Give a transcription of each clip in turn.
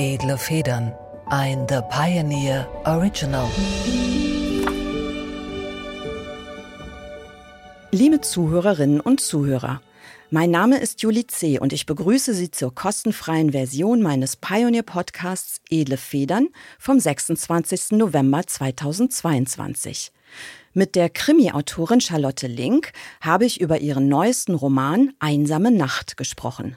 Edle Federn. Ein The Pioneer Original. Liebe Zuhörerinnen und Zuhörer, mein Name ist Julie C. und ich begrüße Sie zur kostenfreien Version meines Pioneer-Podcasts Edle Federn vom 26. November 2022. Mit der Krimi-Autorin Charlotte Link habe ich über ihren neuesten Roman Einsame Nacht gesprochen.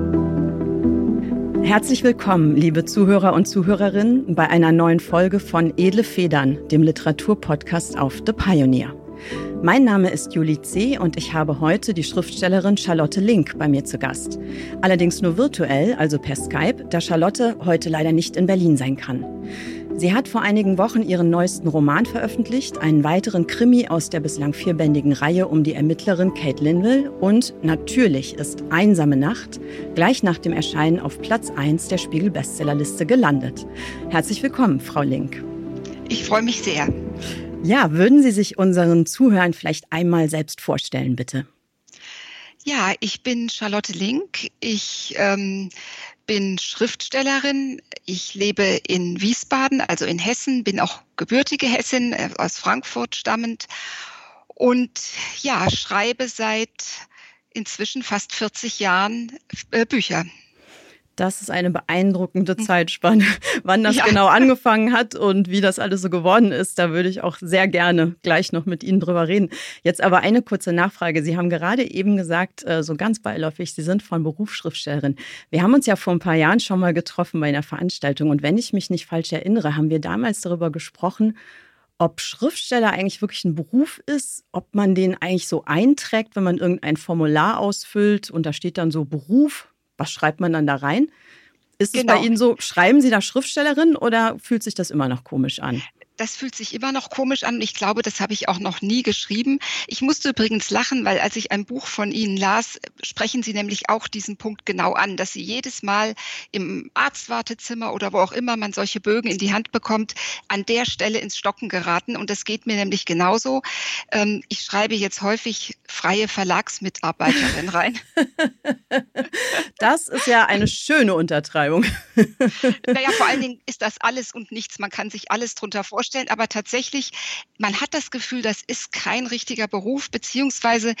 Herzlich willkommen, liebe Zuhörer und Zuhörerinnen, bei einer neuen Folge von Edle Federn, dem Literaturpodcast auf The Pioneer. Mein Name ist Julie C. und ich habe heute die Schriftstellerin Charlotte Link bei mir zu Gast. Allerdings nur virtuell, also per Skype, da Charlotte heute leider nicht in Berlin sein kann. Sie hat vor einigen Wochen ihren neuesten Roman veröffentlicht, einen weiteren Krimi aus der bislang vierbändigen Reihe um die Ermittlerin Kate Linville und natürlich ist Einsame Nacht gleich nach dem Erscheinen auf Platz 1 der Spiegel-Bestsellerliste gelandet. Herzlich willkommen, Frau Link. Ich freue mich sehr. Ja, würden Sie sich unseren Zuhörern vielleicht einmal selbst vorstellen, bitte? Ja, ich bin Charlotte Link. Ich ähm, bin Schriftstellerin. Ich lebe in Wiesbaden, also in Hessen, bin auch gebürtige Hessin, äh, aus Frankfurt stammend. Und ja, schreibe seit inzwischen fast 40 Jahren äh, Bücher. Das ist eine beeindruckende hm. Zeitspanne. Wann das ja. genau angefangen hat und wie das alles so geworden ist, da würde ich auch sehr gerne gleich noch mit Ihnen drüber reden. Jetzt aber eine kurze Nachfrage. Sie haben gerade eben gesagt, äh, so ganz beiläufig, Sie sind von Beruf Schriftstellerin. Wir haben uns ja vor ein paar Jahren schon mal getroffen bei einer Veranstaltung und wenn ich mich nicht falsch erinnere, haben wir damals darüber gesprochen, ob Schriftsteller eigentlich wirklich ein Beruf ist, ob man den eigentlich so einträgt, wenn man irgendein Formular ausfüllt und da steht dann so Beruf, was schreibt man dann da rein? Ist genau. es bei genau. Ihnen so, schreiben Sie da Schriftstellerin oder fühlt sich das immer noch komisch an? Das fühlt sich immer noch komisch an. Ich glaube, das habe ich auch noch nie geschrieben. Ich musste übrigens lachen, weil als ich ein Buch von Ihnen las, sprechen Sie nämlich auch diesen Punkt genau an, dass Sie jedes Mal im Arztwartezimmer oder wo auch immer man solche Bögen in die Hand bekommt, an der Stelle ins Stocken geraten. Und das geht mir nämlich genauso. Ähm, ich schreibe jetzt häufig freie Verlagsmitarbeiterin rein. Das ist ja eine schöne Untertreibung. Naja, vor allen Dingen ist das alles und nichts. Man kann sich alles drunter vorstellen vorstellen, aber tatsächlich, man hat das Gefühl, das ist kein richtiger Beruf, beziehungsweise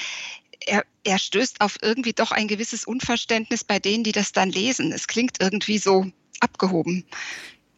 er, er stößt auf irgendwie doch ein gewisses Unverständnis bei denen, die das dann lesen. Es klingt irgendwie so abgehoben.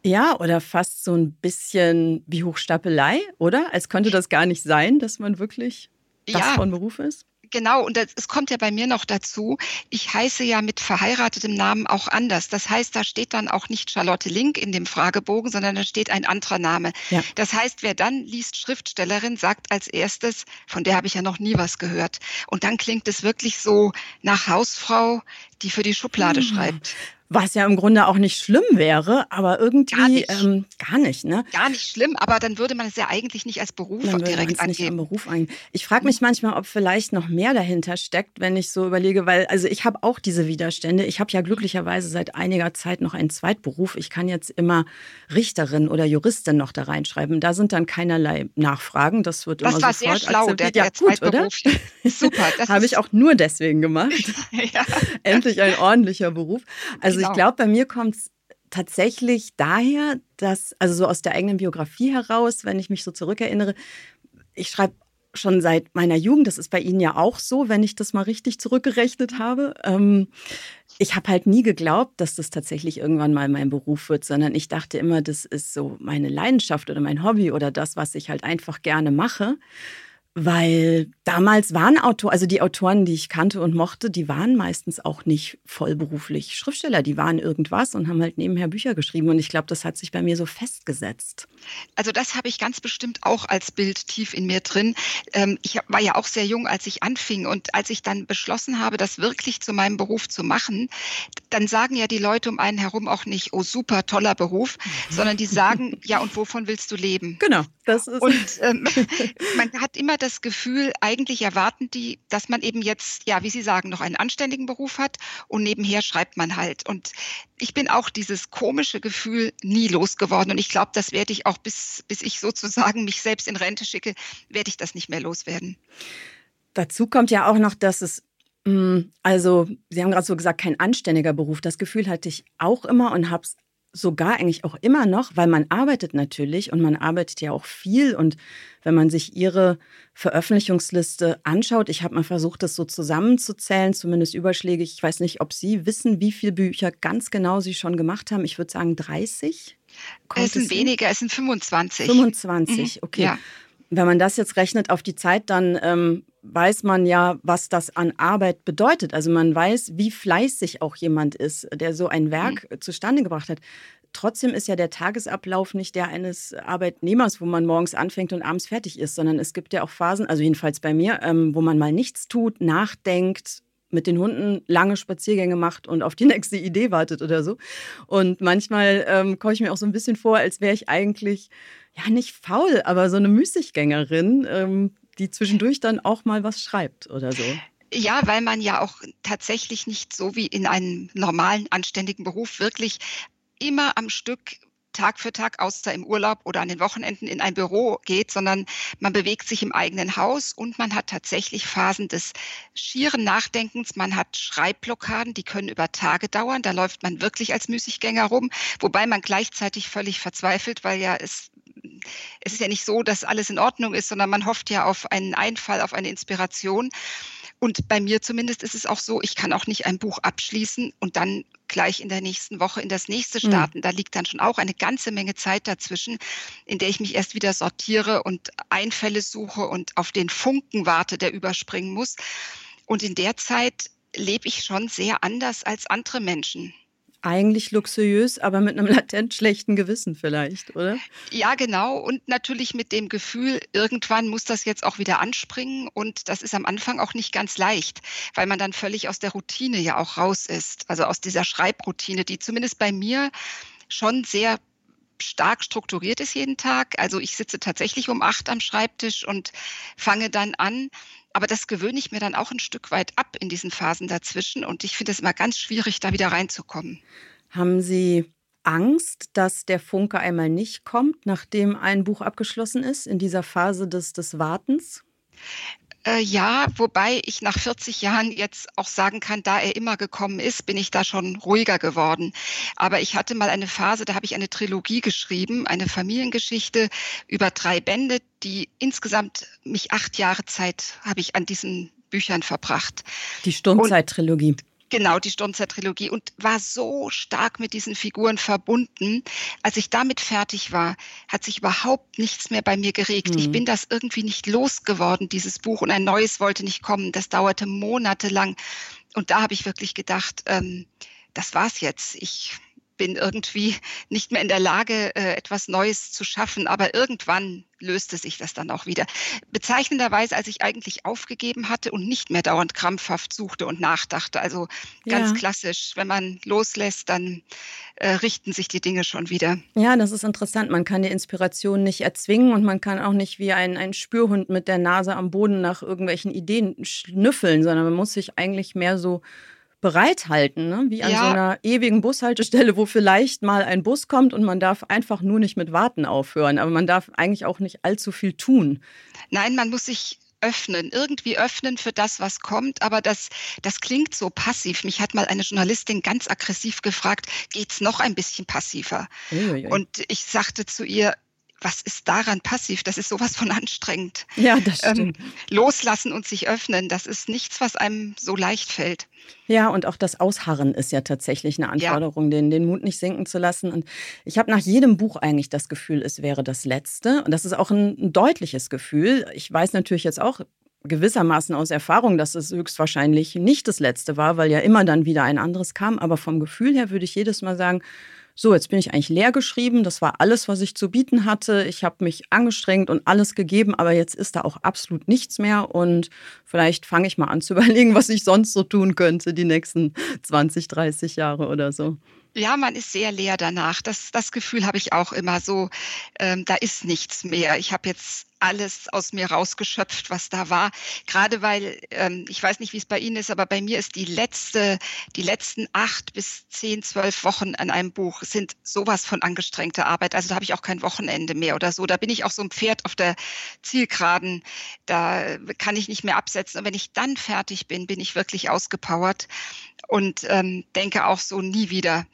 Ja, oder fast so ein bisschen wie Hochstapelei, oder? Als könnte das gar nicht sein, dass man wirklich das ja. von Beruf ist. Genau, und das, es kommt ja bei mir noch dazu, ich heiße ja mit verheiratetem Namen auch anders. Das heißt, da steht dann auch nicht Charlotte Link in dem Fragebogen, sondern da steht ein anderer Name. Ja. Das heißt, wer dann liest Schriftstellerin, sagt als erstes, von der habe ich ja noch nie was gehört. Und dann klingt es wirklich so nach Hausfrau, die für die Schublade hm. schreibt. Was ja im Grunde auch nicht schlimm wäre, aber irgendwie gar nicht, ähm, gar nicht ne? Gar nicht schlimm, aber dann würde man es ja eigentlich nicht als Beruf dann direkt angeben. Nicht Beruf ein. Ich frage mich manchmal, ob vielleicht noch mehr dahinter steckt, wenn ich so überlege, weil also ich habe auch diese Widerstände. Ich habe ja glücklicherweise seit einiger Zeit noch einen Zweitberuf. Ich kann jetzt immer Richterin oder Juristin noch da reinschreiben. Da sind dann keinerlei Nachfragen. Das wird das immer war sofort sehr schlau, akzeptiert. Der, der ja, gut, Zweitberuf. oder? Super. habe ich auch nur deswegen gemacht. ja. Endlich ein ordentlicher Beruf. Also genau. ich glaube, bei mir kommt es tatsächlich daher, dass, also so aus der eigenen Biografie heraus, wenn ich mich so zurückerinnere, ich schreibe schon seit meiner Jugend, das ist bei Ihnen ja auch so, wenn ich das mal richtig zurückgerechnet habe. Ähm, ich habe halt nie geglaubt, dass das tatsächlich irgendwann mal mein Beruf wird, sondern ich dachte immer, das ist so meine Leidenschaft oder mein Hobby oder das, was ich halt einfach gerne mache. Weil damals waren Autoren, also die Autoren, die ich kannte und mochte, die waren meistens auch nicht vollberuflich Schriftsteller. Die waren irgendwas und haben halt nebenher Bücher geschrieben. Und ich glaube, das hat sich bei mir so festgesetzt. Also das habe ich ganz bestimmt auch als Bild tief in mir drin. Ähm, ich war ja auch sehr jung, als ich anfing. Und als ich dann beschlossen habe, das wirklich zu meinem Beruf zu machen, dann sagen ja die Leute um einen herum auch nicht, oh super, toller Beruf, sondern die sagen, ja, und wovon willst du leben? Genau. Das ist und ähm, man hat immer das Gefühl, eigentlich erwarten die, dass man eben jetzt, ja, wie Sie sagen, noch einen anständigen Beruf hat und nebenher schreibt man halt. Und ich bin auch dieses komische Gefühl nie losgeworden. Und ich glaube, das werde ich auch bis, bis ich sozusagen mich selbst in Rente schicke, werde ich das nicht mehr loswerden. Dazu kommt ja auch noch, dass es mm, also, Sie haben gerade so gesagt, kein anständiger Beruf. Das Gefühl hatte ich auch immer und habe es sogar eigentlich auch immer noch, weil man arbeitet natürlich und man arbeitet ja auch viel. Und wenn man sich ihre Veröffentlichungsliste anschaut, ich habe mal versucht, das so zusammenzuzählen, zumindest überschlägig. Ich weiß nicht, ob Sie wissen, wie viele Bücher ganz genau Sie schon gemacht haben. Ich würde sagen 30. Kommt es sind weniger, es sind 25. 25, mhm. okay. Ja. Wenn man das jetzt rechnet auf die Zeit, dann ähm, weiß man ja, was das an Arbeit bedeutet. Also man weiß, wie fleißig auch jemand ist, der so ein Werk mhm. zustande gebracht hat. Trotzdem ist ja der Tagesablauf nicht der eines Arbeitnehmers, wo man morgens anfängt und abends fertig ist, sondern es gibt ja auch Phasen, also jedenfalls bei mir, ähm, wo man mal nichts tut, nachdenkt, mit den Hunden lange Spaziergänge macht und auf die nächste Idee wartet oder so. Und manchmal ähm, komme ich mir auch so ein bisschen vor, als wäre ich eigentlich ja nicht faul, aber so eine Müßiggängerin, ähm, die zwischendurch dann auch mal was schreibt oder so. Ja, weil man ja auch tatsächlich nicht so wie in einem normalen, anständigen Beruf wirklich immer am Stück Tag für Tag, außer im Urlaub oder an den Wochenenden in ein Büro geht, sondern man bewegt sich im eigenen Haus und man hat tatsächlich Phasen des schieren Nachdenkens. Man hat Schreibblockaden, die können über Tage dauern. Da läuft man wirklich als Müßiggänger rum, wobei man gleichzeitig völlig verzweifelt, weil ja es es ist ja nicht so, dass alles in Ordnung ist, sondern man hofft ja auf einen Einfall, auf eine Inspiration. Und bei mir zumindest ist es auch so, ich kann auch nicht ein Buch abschließen und dann gleich in der nächsten Woche in das nächste hm. starten. Mhm. Da liegt dann schon auch eine ganze Menge Zeit dazwischen, in der ich mich erst wieder sortiere und Einfälle suche und auf den Funken warte, der überspringen muss. Und in der Zeit lebe ich schon sehr anders als andere Menschen eigentlich luxuriös, aber mit einem latent schlechten Gewissen vielleicht, oder? Ja, genau. Und natürlich mit dem Gefühl, irgendwann muss das jetzt auch wieder anspringen. Und das ist am Anfang auch nicht ganz leicht, weil man dann völlig aus der Routine ja auch raus ist. Also aus dieser Schreibroutine, die zumindest bei mir schon sehr stark strukturiert ist jeden Tag. Also ich sitze tatsächlich um acht am Schreibtisch und fange dann an. Aber das gewöhne ich mir dann auch ein Stück weit ab in diesen Phasen dazwischen. Und ich finde es immer ganz schwierig, da wieder reinzukommen. Haben Sie Angst, dass der Funke einmal nicht kommt, nachdem ein Buch abgeschlossen ist, in dieser Phase des, des Wartens? Äh, ja, wobei ich nach 40 Jahren jetzt auch sagen kann, da er immer gekommen ist, bin ich da schon ruhiger geworden. Aber ich hatte mal eine Phase, da habe ich eine Trilogie geschrieben, eine Familiengeschichte über drei Bände, die insgesamt mich acht Jahre Zeit habe ich an diesen Büchern verbracht. Die Sturmzeit-Trilogie. Genau, die Sturmzeit-Trilogie und war so stark mit diesen Figuren verbunden. Als ich damit fertig war, hat sich überhaupt nichts mehr bei mir geregt. Mhm. Ich bin das irgendwie nicht losgeworden, dieses Buch, und ein neues wollte nicht kommen. Das dauerte monatelang. Und da habe ich wirklich gedacht, ähm, das war's jetzt. Ich bin irgendwie nicht mehr in der Lage, äh, etwas Neues zu schaffen. Aber irgendwann löste sich das dann auch wieder. Bezeichnenderweise, als ich eigentlich aufgegeben hatte und nicht mehr dauernd krampfhaft suchte und nachdachte. Also ganz ja. klassisch, wenn man loslässt, dann äh, richten sich die Dinge schon wieder. Ja, das ist interessant. Man kann die Inspiration nicht erzwingen und man kann auch nicht wie ein, ein Spürhund mit der Nase am Boden nach irgendwelchen Ideen schnüffeln, sondern man muss sich eigentlich mehr so bereithalten, ne? wie an ja. so einer ewigen Bushaltestelle, wo vielleicht mal ein Bus kommt und man darf einfach nur nicht mit Warten aufhören. Aber man darf eigentlich auch nicht allzu viel tun. Nein, man muss sich öffnen, irgendwie öffnen für das, was kommt. Aber das, das klingt so passiv. Mich hat mal eine Journalistin ganz aggressiv gefragt, geht es noch ein bisschen passiver? Uiuiui. Und ich sagte zu ihr, was ist daran passiv? Das ist sowas von anstrengend. Ja, das ähm, stimmt. Ähm, loslassen und sich öffnen, das ist nichts, was einem so leicht fällt. Ja, und auch das Ausharren ist ja tatsächlich eine Anforderung, ja. den, den Mut nicht sinken zu lassen. Und ich habe nach jedem Buch eigentlich das Gefühl, es wäre das letzte. Und das ist auch ein, ein deutliches Gefühl. Ich weiß natürlich jetzt auch gewissermaßen aus Erfahrung, dass es höchstwahrscheinlich nicht das letzte war, weil ja immer dann wieder ein anderes kam. Aber vom Gefühl her würde ich jedes Mal sagen, so, jetzt bin ich eigentlich leer geschrieben. Das war alles, was ich zu bieten hatte. Ich habe mich angestrengt und alles gegeben, aber jetzt ist da auch absolut nichts mehr. Und vielleicht fange ich mal an zu überlegen, was ich sonst so tun könnte die nächsten 20, 30 Jahre oder so. Ja, man ist sehr leer danach. Das, das Gefühl habe ich auch immer so, ähm, da ist nichts mehr. Ich habe jetzt alles aus mir rausgeschöpft, was da war. Gerade weil, ähm, ich weiß nicht, wie es bei Ihnen ist, aber bei mir ist die letzte, die letzten acht bis zehn, zwölf Wochen an einem Buch sind sowas von angestrengter Arbeit. Also da habe ich auch kein Wochenende mehr oder so. Da bin ich auch so ein Pferd auf der Zielgeraden. Da kann ich nicht mehr absetzen. Und wenn ich dann fertig bin, bin ich wirklich ausgepowert und ähm, denke auch so nie wieder.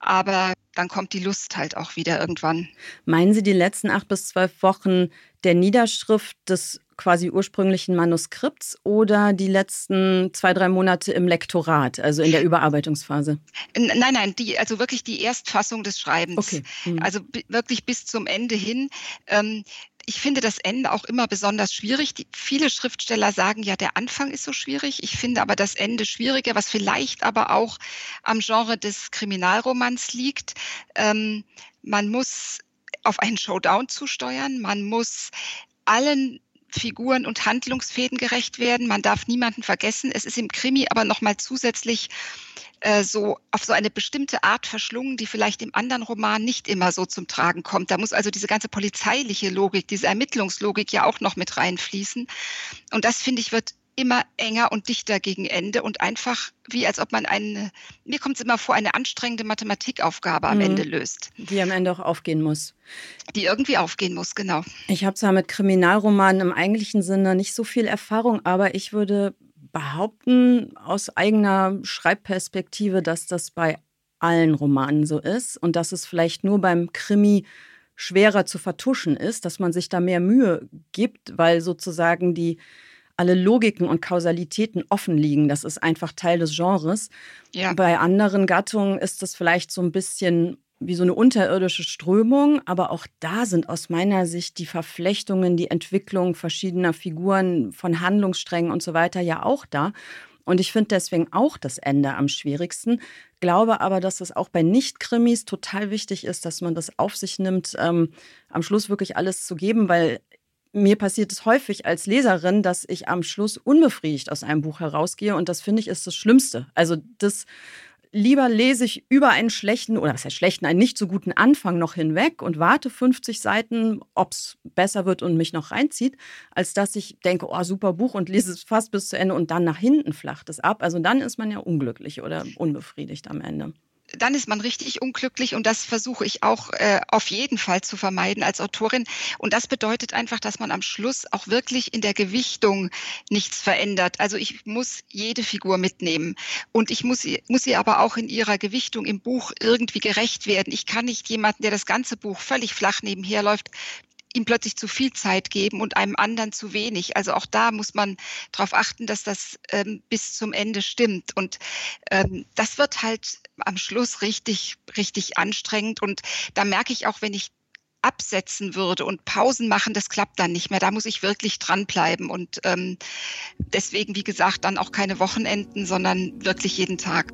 Aber dann kommt die Lust halt auch wieder irgendwann. Meinen Sie die letzten acht bis zwölf Wochen der Niederschrift des quasi ursprünglichen Manuskripts oder die letzten zwei, drei Monate im Lektorat, also in der Überarbeitungsphase? Nein, nein, die, also wirklich die Erstfassung des Schreibens. Okay. Mhm. Also wirklich bis zum Ende hin. Ähm, ich finde das Ende auch immer besonders schwierig. Die, viele Schriftsteller sagen ja, der Anfang ist so schwierig. Ich finde aber das Ende schwieriger, was vielleicht aber auch am Genre des Kriminalromans liegt. Ähm, man muss auf einen Showdown zusteuern. Man muss allen Figuren und Handlungsfäden gerecht werden. Man darf niemanden vergessen. Es ist im Krimi aber nochmal zusätzlich äh, so auf so eine bestimmte Art verschlungen, die vielleicht im anderen Roman nicht immer so zum Tragen kommt. Da muss also diese ganze polizeiliche Logik, diese Ermittlungslogik ja auch noch mit reinfließen. Und das, finde ich, wird immer enger und dichter gegen Ende und einfach wie als ob man eine, mir kommt es immer vor, eine anstrengende Mathematikaufgabe am mhm. Ende löst. Die am Ende auch aufgehen muss. Die irgendwie aufgehen muss, genau. Ich habe zwar mit Kriminalromanen im eigentlichen Sinne nicht so viel Erfahrung, aber ich würde behaupten aus eigener Schreibperspektive, dass das bei allen Romanen so ist und dass es vielleicht nur beim Krimi schwerer zu vertuschen ist, dass man sich da mehr Mühe gibt, weil sozusagen die alle Logiken und Kausalitäten offen liegen. Das ist einfach Teil des Genres. Ja. Bei anderen Gattungen ist das vielleicht so ein bisschen wie so eine unterirdische Strömung, aber auch da sind aus meiner Sicht die Verflechtungen, die Entwicklung verschiedener Figuren von Handlungssträngen und so weiter ja auch da. Und ich finde deswegen auch das Ende am schwierigsten. Glaube aber, dass es auch bei Nicht-Krimis total wichtig ist, dass man das auf sich nimmt, ähm, am Schluss wirklich alles zu geben, weil mir passiert es häufig als Leserin, dass ich am Schluss unbefriedigt aus einem Buch herausgehe und das finde ich ist das Schlimmste. Also das lieber lese ich über einen schlechten oder was heißt schlechten, einen nicht so guten Anfang noch hinweg und warte 50 Seiten, ob es besser wird und mich noch reinzieht, als dass ich denke, oh super Buch und lese es fast bis zu Ende und dann nach hinten flacht es ab. Also dann ist man ja unglücklich oder unbefriedigt am Ende dann ist man richtig unglücklich und das versuche ich auch äh, auf jeden Fall zu vermeiden als Autorin. Und das bedeutet einfach, dass man am Schluss auch wirklich in der Gewichtung nichts verändert. Also ich muss jede Figur mitnehmen und ich muss, muss ihr aber auch in ihrer Gewichtung im Buch irgendwie gerecht werden. Ich kann nicht jemanden, der das ganze Buch völlig flach nebenher läuft, ihm plötzlich zu viel Zeit geben und einem anderen zu wenig. Also auch da muss man darauf achten, dass das ähm, bis zum Ende stimmt. Und ähm, das wird halt am Schluss richtig, richtig anstrengend. Und da merke ich auch, wenn ich absetzen würde und Pausen machen, das klappt dann nicht mehr. Da muss ich wirklich dranbleiben. Und ähm, deswegen, wie gesagt, dann auch keine Wochenenden, sondern wirklich jeden Tag.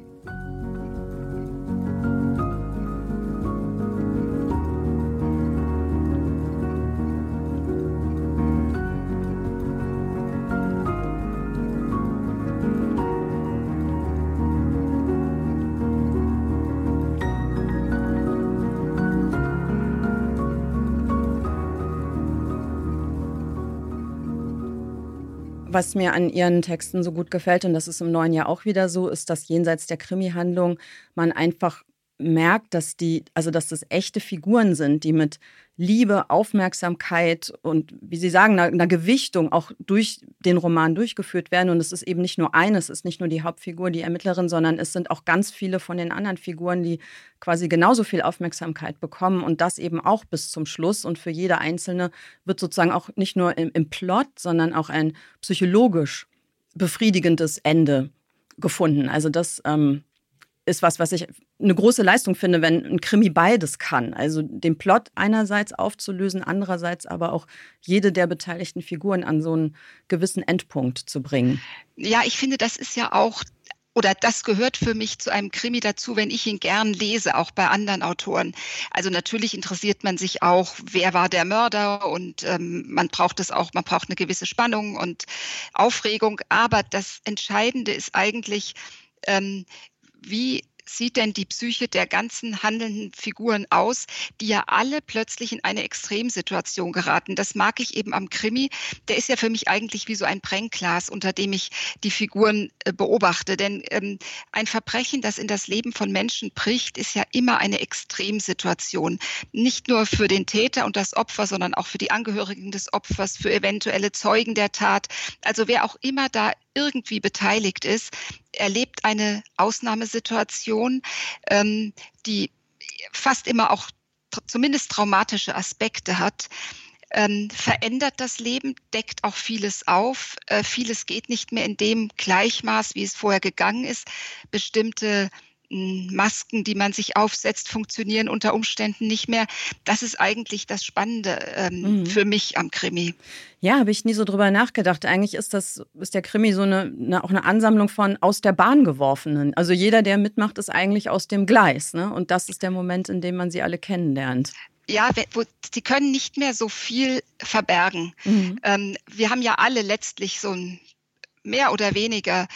Was mir an Ihren Texten so gut gefällt, und das ist im neuen Jahr auch wieder so, ist, dass jenseits der Krimi-Handlung man einfach merkt, dass die, also dass das echte Figuren sind, die mit Liebe, Aufmerksamkeit und wie Sie sagen, einer, einer, Gewichtung auch durch den Roman durchgeführt werden. Und es ist eben nicht nur eine, es ist nicht nur die Hauptfigur, die Ermittlerin, sondern es sind auch ganz viele von den anderen Figuren, die quasi genauso viel Aufmerksamkeit bekommen und das eben auch bis zum Schluss. Und für jede einzelne wird sozusagen auch nicht nur im, im Plot, sondern auch ein psychologisch befriedigendes Ende gefunden. Also das ähm, ist was, was ich eine große Leistung finde, wenn ein Krimi beides kann. Also den Plot einerseits aufzulösen, andererseits aber auch jede der beteiligten Figuren an so einen gewissen Endpunkt zu bringen. Ja, ich finde, das ist ja auch oder das gehört für mich zu einem Krimi dazu, wenn ich ihn gern lese, auch bei anderen Autoren. Also natürlich interessiert man sich auch, wer war der Mörder und ähm, man braucht es auch, man braucht eine gewisse Spannung und Aufregung. Aber das Entscheidende ist eigentlich, ähm, wie sieht denn die Psyche der ganzen handelnden Figuren aus, die ja alle plötzlich in eine Extremsituation geraten. Das mag ich eben am Krimi. Der ist ja für mich eigentlich wie so ein Brennglas, unter dem ich die Figuren äh, beobachte. Denn ähm, ein Verbrechen, das in das Leben von Menschen bricht, ist ja immer eine Extremsituation. Nicht nur für den Täter und das Opfer, sondern auch für die Angehörigen des Opfers, für eventuelle Zeugen der Tat. Also wer auch immer da irgendwie beteiligt ist, erlebt eine Ausnahmesituation, ähm, die fast immer auch zumindest traumatische Aspekte hat. Ähm, verändert das Leben, deckt auch vieles auf. Äh, vieles geht nicht mehr in dem Gleichmaß, wie es vorher gegangen ist. Bestimmte Masken, die man sich aufsetzt, funktionieren unter Umständen nicht mehr. Das ist eigentlich das Spannende ähm, mhm. für mich am Krimi. Ja, habe ich nie so drüber nachgedacht. Eigentlich ist das, ist der Krimi so eine, eine, auch eine Ansammlung von aus der Bahn geworfenen. Also jeder, der mitmacht, ist eigentlich aus dem Gleis. Ne? Und das ist der Moment, in dem man sie alle kennenlernt ja, wo, sie können nicht mehr so viel verbergen. Mhm. Ähm, wir haben ja alle letztlich so ein mehr oder weniger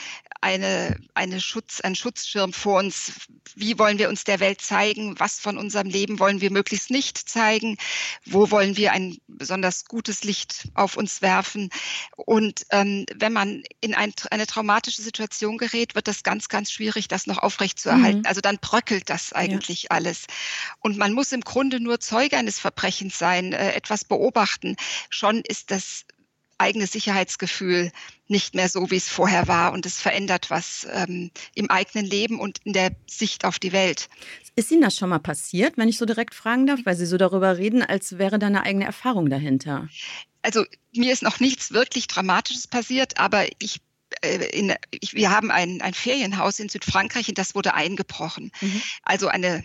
eine, eine Schutz, ein Schutzschirm vor uns. Wie wollen wir uns der Welt zeigen? Was von unserem Leben wollen wir möglichst nicht zeigen? Wo wollen wir ein besonders gutes Licht auf uns werfen? Und ähm, wenn man in ein, eine traumatische Situation gerät, wird das ganz, ganz schwierig, das noch aufrechtzuerhalten. Mhm. Also dann bröckelt das eigentlich ja. alles. Und man muss im Grunde nur Zeuge eines Verbrechens sein, äh, etwas beobachten. Schon ist das eigene Sicherheitsgefühl nicht mehr so, wie es vorher war. Und es verändert was ähm, im eigenen Leben und in der Sicht auf die Welt. Ist Ihnen das schon mal passiert, wenn ich so direkt fragen darf, weil Sie so darüber reden, als wäre da eine eigene Erfahrung dahinter? Also mir ist noch nichts wirklich Dramatisches passiert, aber ich äh, in, ich, wir haben ein, ein Ferienhaus in Südfrankreich und das wurde eingebrochen. Mhm. Also eine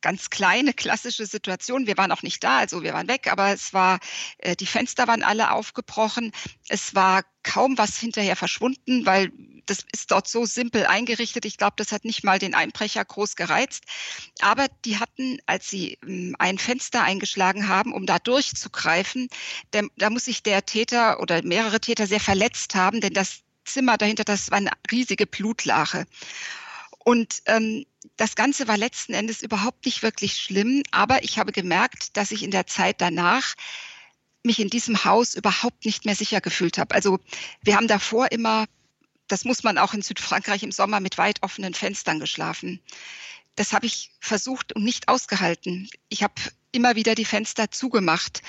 ganz kleine klassische Situation. Wir waren auch nicht da, also wir waren weg, aber es war, äh, die Fenster waren alle aufgebrochen. Es war kaum was hinterher verschwunden, weil das ist dort so simpel eingerichtet. Ich glaube, das hat nicht mal den Einbrecher groß gereizt. Aber die hatten, als sie ähm, ein Fenster eingeschlagen haben, um da durchzugreifen, der, da muss sich der Täter oder mehrere Täter sehr verletzt haben, denn das Zimmer dahinter, das war eine riesige Blutlache. Und ähm, das Ganze war letzten Endes überhaupt nicht wirklich schlimm, aber ich habe gemerkt, dass ich in der Zeit danach mich in diesem Haus überhaupt nicht mehr sicher gefühlt habe. Also wir haben davor immer, das muss man auch in Südfrankreich im Sommer mit weit offenen Fenstern geschlafen. Das habe ich versucht und nicht ausgehalten. Ich habe immer wieder die Fenster zugemacht,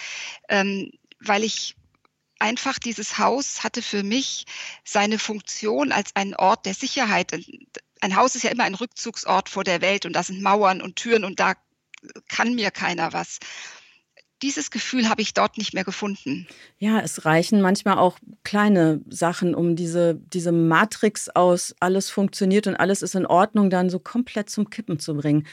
ähm, weil ich einfach dieses Haus hatte für mich seine Funktion als einen Ort der Sicherheit ein Haus ist ja immer ein Rückzugsort vor der Welt und da sind Mauern und Türen und da kann mir keiner was. Dieses Gefühl habe ich dort nicht mehr gefunden. Ja, es reichen manchmal auch kleine Sachen, um diese, diese Matrix aus alles funktioniert und alles ist in Ordnung, dann so komplett zum Kippen zu bringen.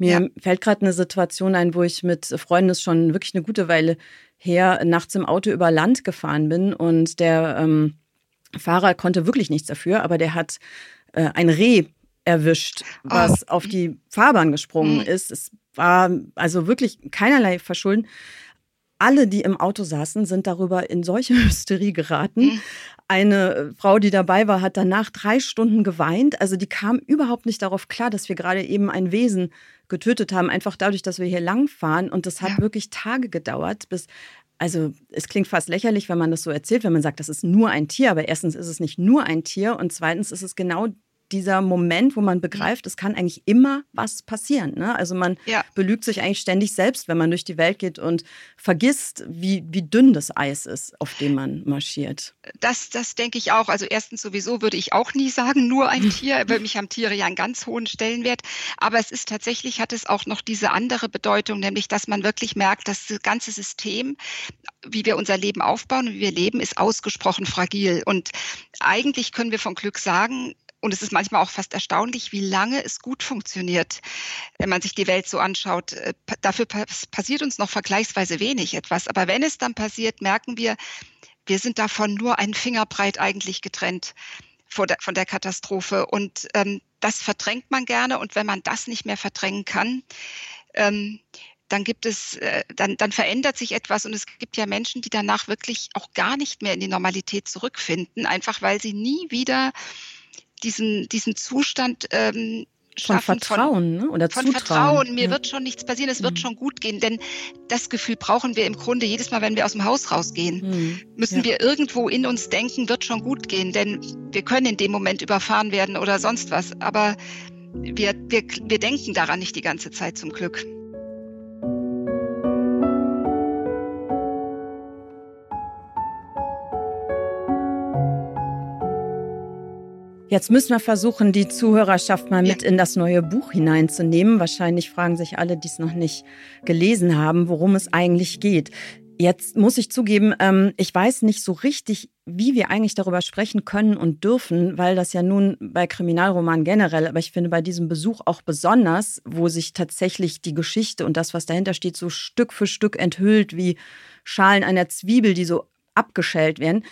Mir ja. fällt gerade eine Situation ein, wo ich mit Freunden ist schon wirklich eine gute Weile her nachts im Auto über Land gefahren bin und der ähm, Fahrer konnte wirklich nichts dafür, aber der hat äh, ein Reh erwischt, was oh. auf die Fahrbahn gesprungen mhm. ist. Es war also wirklich keinerlei Verschulden. Alle, die im Auto saßen, sind darüber in solche Hysterie geraten. Mhm. Eine Frau, die dabei war, hat danach drei Stunden geweint. Also die kam überhaupt nicht darauf klar, dass wir gerade eben ein Wesen getötet haben, einfach dadurch, dass wir hier langfahren. Und das hat ja. wirklich Tage gedauert, bis also es klingt fast lächerlich, wenn man das so erzählt, wenn man sagt, das ist nur ein Tier, aber erstens ist es nicht nur ein Tier und zweitens ist es genau dieser Moment, wo man mhm. begreift, es kann eigentlich immer was passieren. Ne? Also man ja. belügt sich eigentlich ständig selbst, wenn man durch die Welt geht und vergisst, wie, wie dünn das Eis ist, auf dem man marschiert. Das, das denke ich auch. Also erstens sowieso würde ich auch nie sagen, nur ein Tier. Für mich haben Tiere ja einen ganz hohen Stellenwert. Aber es ist tatsächlich, hat es auch noch diese andere Bedeutung, nämlich dass man wirklich merkt, dass das ganze System, wie wir unser Leben aufbauen und wie wir leben, ist ausgesprochen fragil. Und eigentlich können wir von Glück sagen, und es ist manchmal auch fast erstaunlich, wie lange es gut funktioniert, wenn man sich die Welt so anschaut. Äh, dafür passiert uns noch vergleichsweise wenig etwas. Aber wenn es dann passiert, merken wir, wir sind davon nur einen Fingerbreit eigentlich getrennt der, von der Katastrophe. Und ähm, das verdrängt man gerne. Und wenn man das nicht mehr verdrängen kann, ähm, dann gibt es, äh, dann, dann verändert sich etwas und es gibt ja Menschen, die danach wirklich auch gar nicht mehr in die Normalität zurückfinden, einfach weil sie nie wieder diesen, diesen Zustand ähm, von Vertrauen von, ne? oder von Zutrauen. Vertrauen. Mir ja. wird schon nichts passieren, es wird mhm. schon gut gehen, denn das Gefühl brauchen wir im Grunde jedes Mal, wenn wir aus dem Haus rausgehen. Mhm. Müssen ja. wir irgendwo in uns denken, wird schon gut gehen, denn wir können in dem Moment überfahren werden oder sonst was, aber wir, wir, wir denken daran nicht die ganze Zeit zum Glück. Jetzt müssen wir versuchen, die Zuhörerschaft mal mit in das neue Buch hineinzunehmen. Wahrscheinlich fragen sich alle, die es noch nicht gelesen haben, worum es eigentlich geht. Jetzt muss ich zugeben, ähm, ich weiß nicht so richtig, wie wir eigentlich darüber sprechen können und dürfen, weil das ja nun bei Kriminalromanen generell, aber ich finde bei diesem Besuch auch besonders, wo sich tatsächlich die Geschichte und das, was dahinter steht, so Stück für Stück enthüllt wie Schalen einer Zwiebel, die so abgeschält werden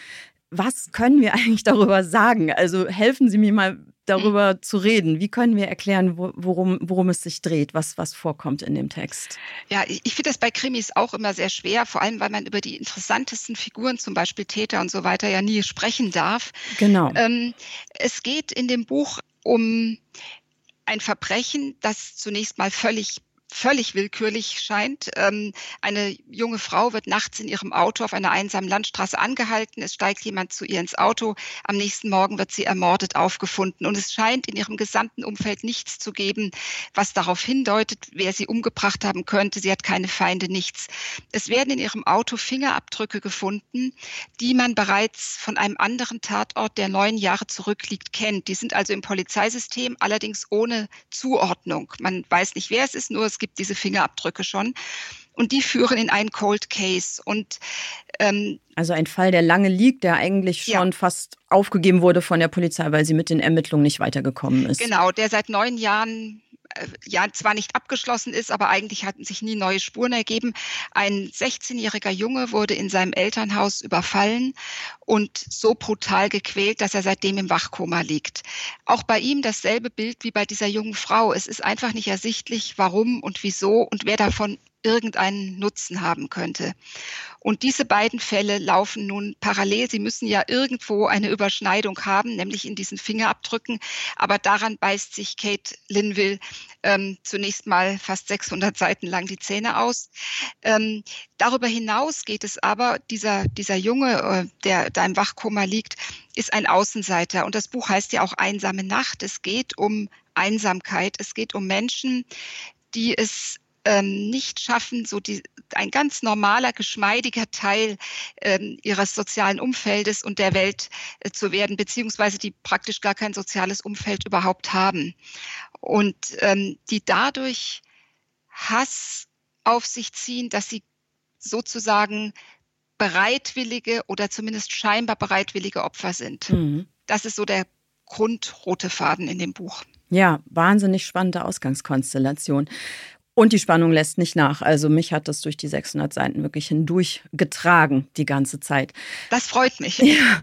was können wir eigentlich darüber sagen? Also helfen Sie mir mal darüber mhm. zu reden. Wie können wir erklären, worum, worum es sich dreht, was, was vorkommt in dem Text? Ja, ich finde das bei Krimis auch immer sehr schwer, vor allem weil man über die interessantesten Figuren, zum Beispiel Täter und so weiter, ja nie sprechen darf. Genau. Ähm, es geht in dem Buch um ein Verbrechen, das zunächst mal völlig völlig willkürlich scheint. Ähm, eine junge Frau wird nachts in ihrem Auto auf einer einsamen Landstraße angehalten. Es steigt jemand zu ihr ins Auto. Am nächsten Morgen wird sie ermordet aufgefunden. Und es scheint in ihrem gesamten Umfeld nichts zu geben, was darauf hindeutet, wer sie umgebracht haben könnte. Sie hat keine Feinde, nichts. Es werden in ihrem Auto Fingerabdrücke gefunden, die man bereits von einem anderen Tatort, der neun Jahre zurückliegt, kennt. Die sind also im Polizeisystem, allerdings ohne Zuordnung. Man weiß nicht, wer es ist, nur es es gibt diese Fingerabdrücke schon. Und die führen in einen Cold Case. Und ähm, also ein Fall, der lange liegt, der eigentlich schon ja. fast aufgegeben wurde von der Polizei, weil sie mit den Ermittlungen nicht weitergekommen ist. Genau, der seit neun Jahren ja zwar nicht abgeschlossen ist, aber eigentlich hatten sich nie neue Spuren ergeben. Ein 16-jähriger Junge wurde in seinem Elternhaus überfallen und so brutal gequält, dass er seitdem im Wachkoma liegt. Auch bei ihm dasselbe Bild wie bei dieser jungen Frau. Es ist einfach nicht ersichtlich, warum und wieso und wer davon irgendeinen Nutzen haben könnte. Und diese beiden Fälle laufen nun parallel. Sie müssen ja irgendwo eine Überschneidung haben, nämlich in diesen Fingerabdrücken. Aber daran beißt sich Kate Linville ähm, zunächst mal fast 600 Seiten lang die Zähne aus. Ähm, darüber hinaus geht es aber, dieser, dieser Junge, äh, der da im Wachkoma liegt, ist ein Außenseiter. Und das Buch heißt ja auch Einsame Nacht. Es geht um Einsamkeit. Es geht um Menschen, die es ähm, nicht schaffen, so die, ein ganz normaler, geschmeidiger Teil ähm, ihres sozialen Umfeldes und der Welt äh, zu werden, beziehungsweise die praktisch gar kein soziales Umfeld überhaupt haben. Und ähm, die dadurch Hass auf sich ziehen, dass sie sozusagen bereitwillige oder zumindest scheinbar bereitwillige Opfer sind. Mhm. Das ist so der grundrote Faden in dem Buch. Ja, wahnsinnig spannende Ausgangskonstellation. Und die Spannung lässt nicht nach. Also mich hat das durch die 600 Seiten wirklich hindurch getragen die ganze Zeit. Das freut mich. Ja,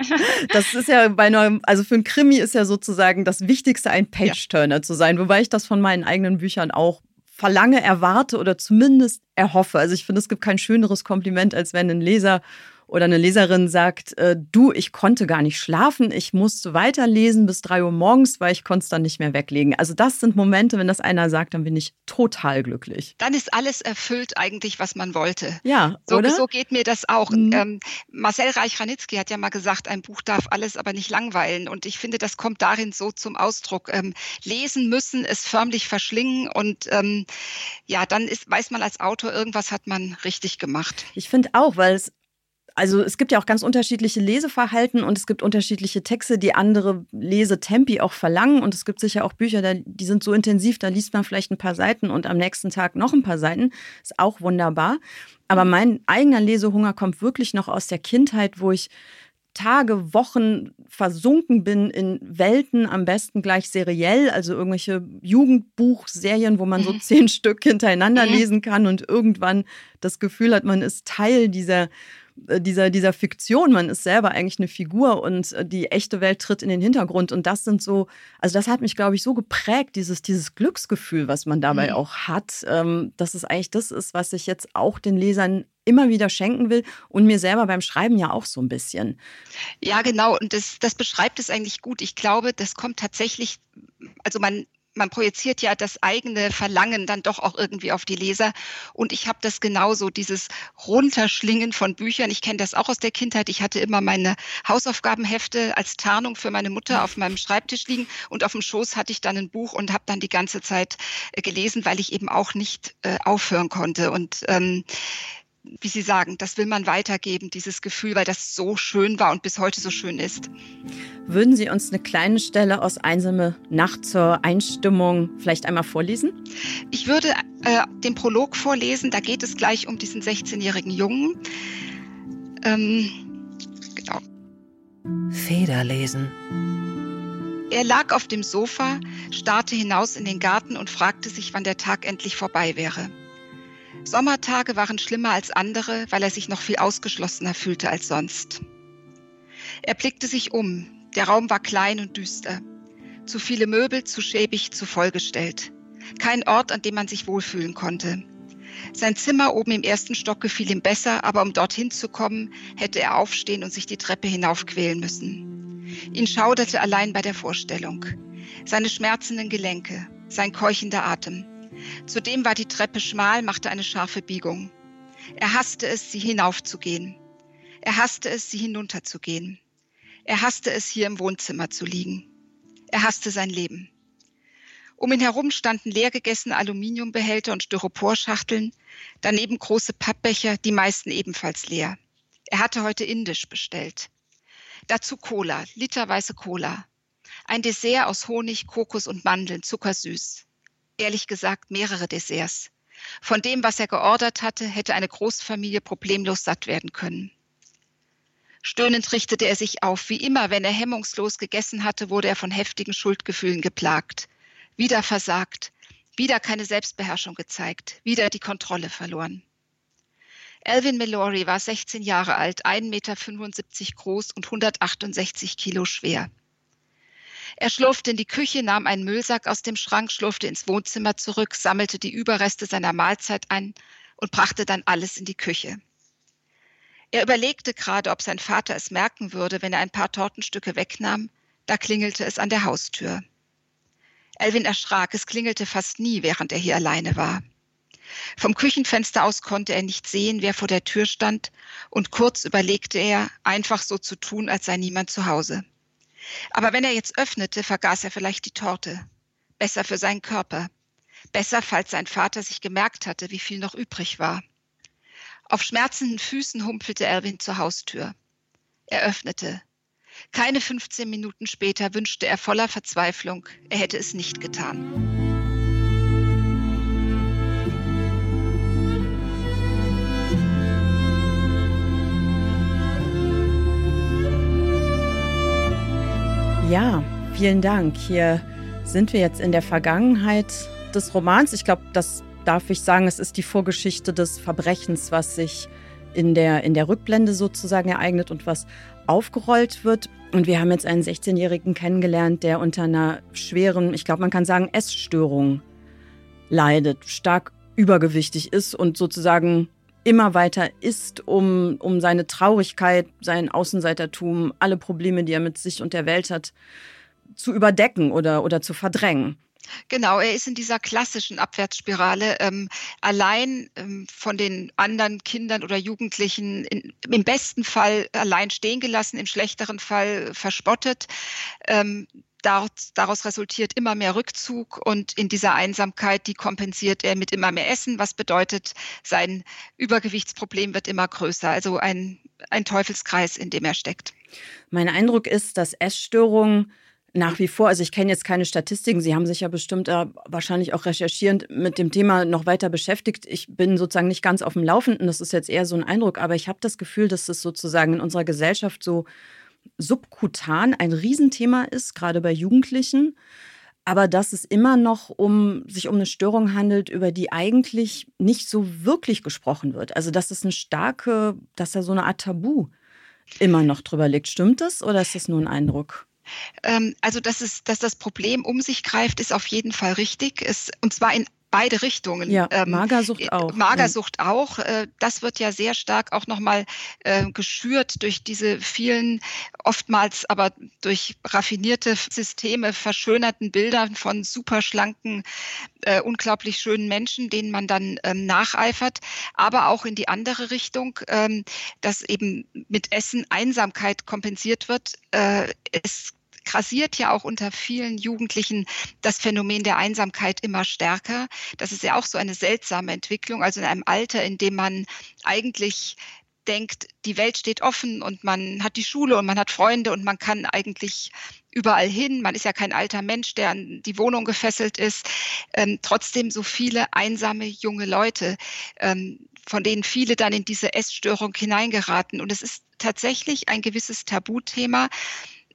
das ist ja bei neuem, also für ein Krimi ist ja sozusagen das Wichtigste, ein Page-Turner ja. zu sein, wobei ich das von meinen eigenen Büchern auch verlange, erwarte oder zumindest erhoffe. Also ich finde, es gibt kein schöneres Kompliment, als wenn ein Leser oder eine Leserin sagt, äh, du, ich konnte gar nicht schlafen, ich musste weiterlesen bis drei Uhr morgens, weil ich konnte es dann nicht mehr weglegen. Also das sind Momente, wenn das einer sagt, dann bin ich total glücklich. Dann ist alles erfüllt eigentlich, was man wollte. Ja, so, oder? so geht mir das auch. Mhm. Ähm, Marcel Reich-Ranitzky hat ja mal gesagt, ein Buch darf alles aber nicht langweilen. Und ich finde, das kommt darin so zum Ausdruck. Ähm, lesen müssen, es förmlich verschlingen und ähm, ja, dann ist, weiß man als Autor, irgendwas hat man richtig gemacht. Ich finde auch, weil es also es gibt ja auch ganz unterschiedliche Leseverhalten und es gibt unterschiedliche Texte, die andere Lesetempi auch verlangen. Und es gibt sicher auch Bücher, die sind so intensiv, da liest man vielleicht ein paar Seiten und am nächsten Tag noch ein paar Seiten. Ist auch wunderbar. Aber mein eigener Lesehunger kommt wirklich noch aus der Kindheit, wo ich Tage, Wochen versunken bin in Welten, am besten gleich seriell, also irgendwelche Jugendbuchserien, wo man so mhm. zehn Stück hintereinander mhm. lesen kann und irgendwann das Gefühl hat, man ist Teil dieser dieser, dieser Fiktion. Man ist selber eigentlich eine Figur und äh, die echte Welt tritt in den Hintergrund. Und das sind so, also das hat mich, glaube ich, so geprägt, dieses, dieses Glücksgefühl, was man dabei mhm. auch hat, ähm, dass es eigentlich das ist, was ich jetzt auch den Lesern immer wieder schenken will und mir selber beim Schreiben ja auch so ein bisschen. Ja, genau. Und das, das beschreibt es eigentlich gut. Ich glaube, das kommt tatsächlich, also man man projiziert ja das eigene Verlangen dann doch auch irgendwie auf die Leser. Und ich habe das genauso, dieses Runterschlingen von Büchern. Ich kenne das auch aus der Kindheit. Ich hatte immer meine Hausaufgabenhefte als Tarnung für meine Mutter auf meinem Schreibtisch liegen und auf dem Schoß hatte ich dann ein Buch und habe dann die ganze Zeit äh, gelesen, weil ich eben auch nicht äh, aufhören konnte. Und ähm, wie Sie sagen, das will man weitergeben, dieses Gefühl, weil das so schön war und bis heute so schön ist. Würden Sie uns eine kleine Stelle aus Einsame Nacht zur Einstimmung vielleicht einmal vorlesen? Ich würde äh, den Prolog vorlesen, da geht es gleich um diesen 16-jährigen Jungen. Ähm, genau. Federlesen. Er lag auf dem Sofa, starrte hinaus in den Garten und fragte sich, wann der Tag endlich vorbei wäre. Sommertage waren schlimmer als andere, weil er sich noch viel ausgeschlossener fühlte als sonst. Er blickte sich um. Der Raum war klein und düster. Zu viele Möbel, zu schäbig, zu vollgestellt. Kein Ort, an dem man sich wohlfühlen konnte. Sein Zimmer oben im ersten Stock gefiel ihm besser, aber um dorthin zu kommen, hätte er aufstehen und sich die Treppe hinaufquälen müssen. Ihn schauderte allein bei der Vorstellung. Seine schmerzenden Gelenke, sein keuchender Atem. Zudem war die Treppe schmal, machte eine scharfe Biegung. Er hasste es, sie hinaufzugehen. Er hasste es, sie hinunterzugehen. Er hasste es, hier im Wohnzimmer zu liegen. Er hasste sein Leben. Um ihn herum standen leergegessene Aluminiumbehälter und Styroporschachteln, daneben große Pappbecher, die meisten ebenfalls leer. Er hatte heute indisch bestellt. Dazu Cola, literweise Cola. Ein Dessert aus Honig, Kokos und Mandeln, zuckersüß ehrlich gesagt mehrere Desserts. Von dem, was er geordert hatte, hätte eine Großfamilie problemlos satt werden können. Stöhnend richtete er sich auf. Wie immer, wenn er hemmungslos gegessen hatte, wurde er von heftigen Schuldgefühlen geplagt. Wieder versagt, wieder keine Selbstbeherrschung gezeigt, wieder die Kontrolle verloren. Alvin Mallory war 16 Jahre alt, 1,75 Meter groß und 168 Kilo schwer. Er schlurfte in die Küche, nahm einen Müllsack aus dem Schrank, schlurfte ins Wohnzimmer zurück, sammelte die Überreste seiner Mahlzeit ein und brachte dann alles in die Küche. Er überlegte gerade, ob sein Vater es merken würde, wenn er ein paar Tortenstücke wegnahm. Da klingelte es an der Haustür. Elvin erschrak, es klingelte fast nie, während er hier alleine war. Vom Küchenfenster aus konnte er nicht sehen, wer vor der Tür stand, und kurz überlegte er, einfach so zu tun, als sei niemand zu Hause. Aber wenn er jetzt öffnete, vergaß er vielleicht die Torte. Besser für seinen Körper. Besser, falls sein Vater sich gemerkt hatte, wie viel noch übrig war. Auf schmerzenden Füßen humpelte Erwin zur Haustür. Er öffnete. Keine 15 Minuten später wünschte er voller Verzweiflung, er hätte es nicht getan. Ja, vielen Dank. Hier sind wir jetzt in der Vergangenheit des Romans. Ich glaube, das darf ich sagen, es ist die Vorgeschichte des Verbrechens, was sich in der, in der Rückblende sozusagen ereignet und was aufgerollt wird. Und wir haben jetzt einen 16-Jährigen kennengelernt, der unter einer schweren, ich glaube, man kann sagen, Essstörung leidet, stark übergewichtig ist und sozusagen immer weiter isst, um, um seine Traurigkeit, sein Außenseitertum, alle Probleme, die er mit sich und der Welt hat, zu überdecken oder, oder zu verdrängen. Genau, er ist in dieser klassischen Abwärtsspirale ähm, allein ähm, von den anderen Kindern oder Jugendlichen in, im besten Fall allein stehen gelassen, im schlechteren Fall verspottet. Ähm, daraus resultiert immer mehr Rückzug und in dieser Einsamkeit, die kompensiert er mit immer mehr Essen, was bedeutet, sein Übergewichtsproblem wird immer größer. Also ein, ein Teufelskreis, in dem er steckt. Mein Eindruck ist, dass Essstörungen nach wie vor, also ich kenne jetzt keine Statistiken, Sie haben sich ja bestimmt äh, wahrscheinlich auch recherchierend mit dem Thema noch weiter beschäftigt. Ich bin sozusagen nicht ganz auf dem Laufenden, das ist jetzt eher so ein Eindruck, aber ich habe das Gefühl, dass es sozusagen in unserer Gesellschaft so subkutan ein Riesenthema ist, gerade bei Jugendlichen, aber dass es immer noch um sich um eine Störung handelt, über die eigentlich nicht so wirklich gesprochen wird. Also dass es eine starke, dass da so eine Art Tabu immer noch drüber liegt. Stimmt das oder ist das nur ein Eindruck? Ähm, also, dass, es, dass das Problem um sich greift, ist auf jeden Fall richtig. Es, und zwar in beide Richtungen. Ja, ähm, Magersucht äh, auch. Magersucht ja. auch. Äh, das wird ja sehr stark auch nochmal äh, geschürt durch diese vielen, oftmals aber durch raffinierte Systeme verschönerten Bildern von superschlanken, unglaublich schönen Menschen, denen man dann ähm, nacheifert. Aber auch in die andere Richtung, ähm, dass eben mit Essen Einsamkeit kompensiert wird. Es grassiert ja auch unter vielen Jugendlichen das Phänomen der Einsamkeit immer stärker. Das ist ja auch so eine seltsame Entwicklung. Also in einem Alter, in dem man eigentlich denkt, die Welt steht offen und man hat die Schule und man hat Freunde und man kann eigentlich überall hin. Man ist ja kein alter Mensch, der an die Wohnung gefesselt ist. Ähm, trotzdem so viele einsame junge Leute, ähm, von denen viele dann in diese Essstörung hineingeraten. Und es ist tatsächlich ein gewisses Tabuthema,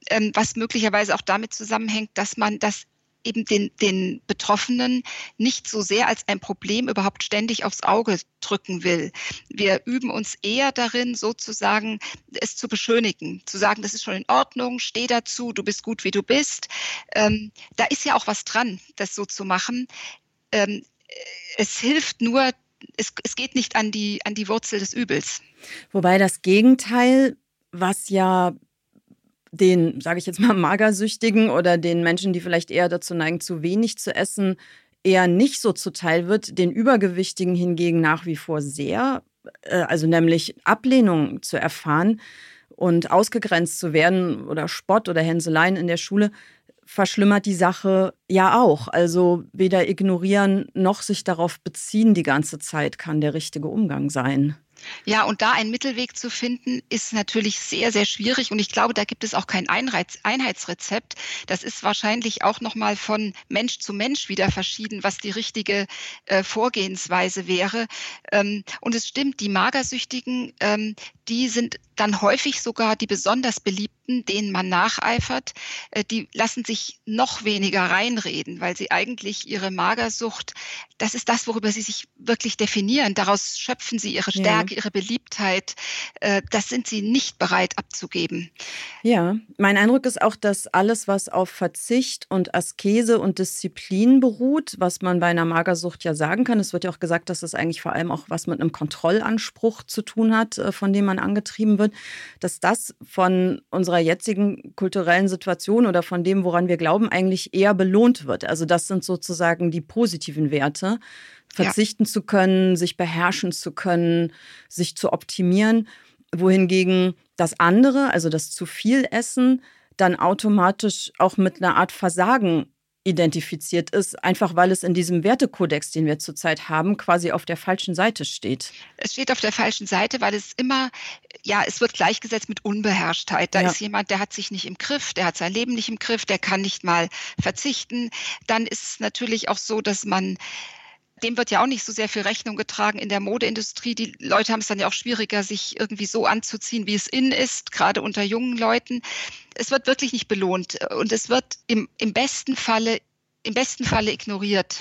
ähm, was möglicherweise auch damit zusammenhängt, dass man das eben den, den Betroffenen nicht so sehr als ein Problem überhaupt ständig aufs Auge drücken will. Wir üben uns eher darin, sozusagen es zu beschönigen, zu sagen, das ist schon in Ordnung, steh dazu, du bist gut, wie du bist. Ähm, da ist ja auch was dran, das so zu machen. Ähm, es hilft nur, es, es geht nicht an die, an die Wurzel des Übels. Wobei das Gegenteil, was ja den, sage ich jetzt mal, Magersüchtigen oder den Menschen, die vielleicht eher dazu neigen, zu wenig zu essen, eher nicht so zuteil wird, den Übergewichtigen hingegen nach wie vor sehr, äh, also nämlich Ablehnung zu erfahren und ausgegrenzt zu werden oder Spott oder Hänseleien in der Schule, verschlimmert die Sache ja auch. Also weder ignorieren noch sich darauf beziehen die ganze Zeit kann der richtige Umgang sein. Ja, und da einen Mittelweg zu finden, ist natürlich sehr, sehr schwierig. Und ich glaube, da gibt es auch kein Einreiz, Einheitsrezept. Das ist wahrscheinlich auch nochmal von Mensch zu Mensch wieder verschieden, was die richtige äh, Vorgehensweise wäre. Ähm, und es stimmt, die Magersüchtigen, ähm, die sind dann häufig sogar die besonders beliebten, denen man nacheifert. Äh, die lassen sich noch weniger reinreden, weil sie eigentlich ihre Magersucht, das ist das, worüber sie sich wirklich definieren. Daraus schöpfen sie ihre Stärke, ja. ihre Beliebtheit. Äh, das sind sie nicht bereit abzugeben. Ja, mein Eindruck ist auch, dass alles, was auf Verzicht und Askese und Disziplin beruht, was man bei einer Magersucht ja sagen kann, es wird ja auch gesagt, dass es eigentlich vor allem auch was mit einem Kontrollanspruch zu tun hat, äh, von dem man angetrieben wird, dass das von unserer jetzigen kulturellen Situation oder von dem, woran wir glauben, eigentlich eher belohnt wird. Also das sind sozusagen die positiven Werte, verzichten ja. zu können, sich beherrschen zu können, sich zu optimieren, wohingegen das andere, also das zu viel Essen, dann automatisch auch mit einer Art Versagen identifiziert ist, einfach weil es in diesem Wertekodex, den wir zurzeit haben, quasi auf der falschen Seite steht. Es steht auf der falschen Seite, weil es immer, ja, es wird gleichgesetzt mit Unbeherrschtheit. Da ja. ist jemand, der hat sich nicht im Griff, der hat sein Leben nicht im Griff, der kann nicht mal verzichten. Dann ist es natürlich auch so, dass man dem wird ja auch nicht so sehr viel Rechnung getragen in der Modeindustrie. Die Leute haben es dann ja auch schwieriger, sich irgendwie so anzuziehen, wie es in ist, gerade unter jungen Leuten. Es wird wirklich nicht belohnt und es wird im, im besten Falle, im besten Falle ignoriert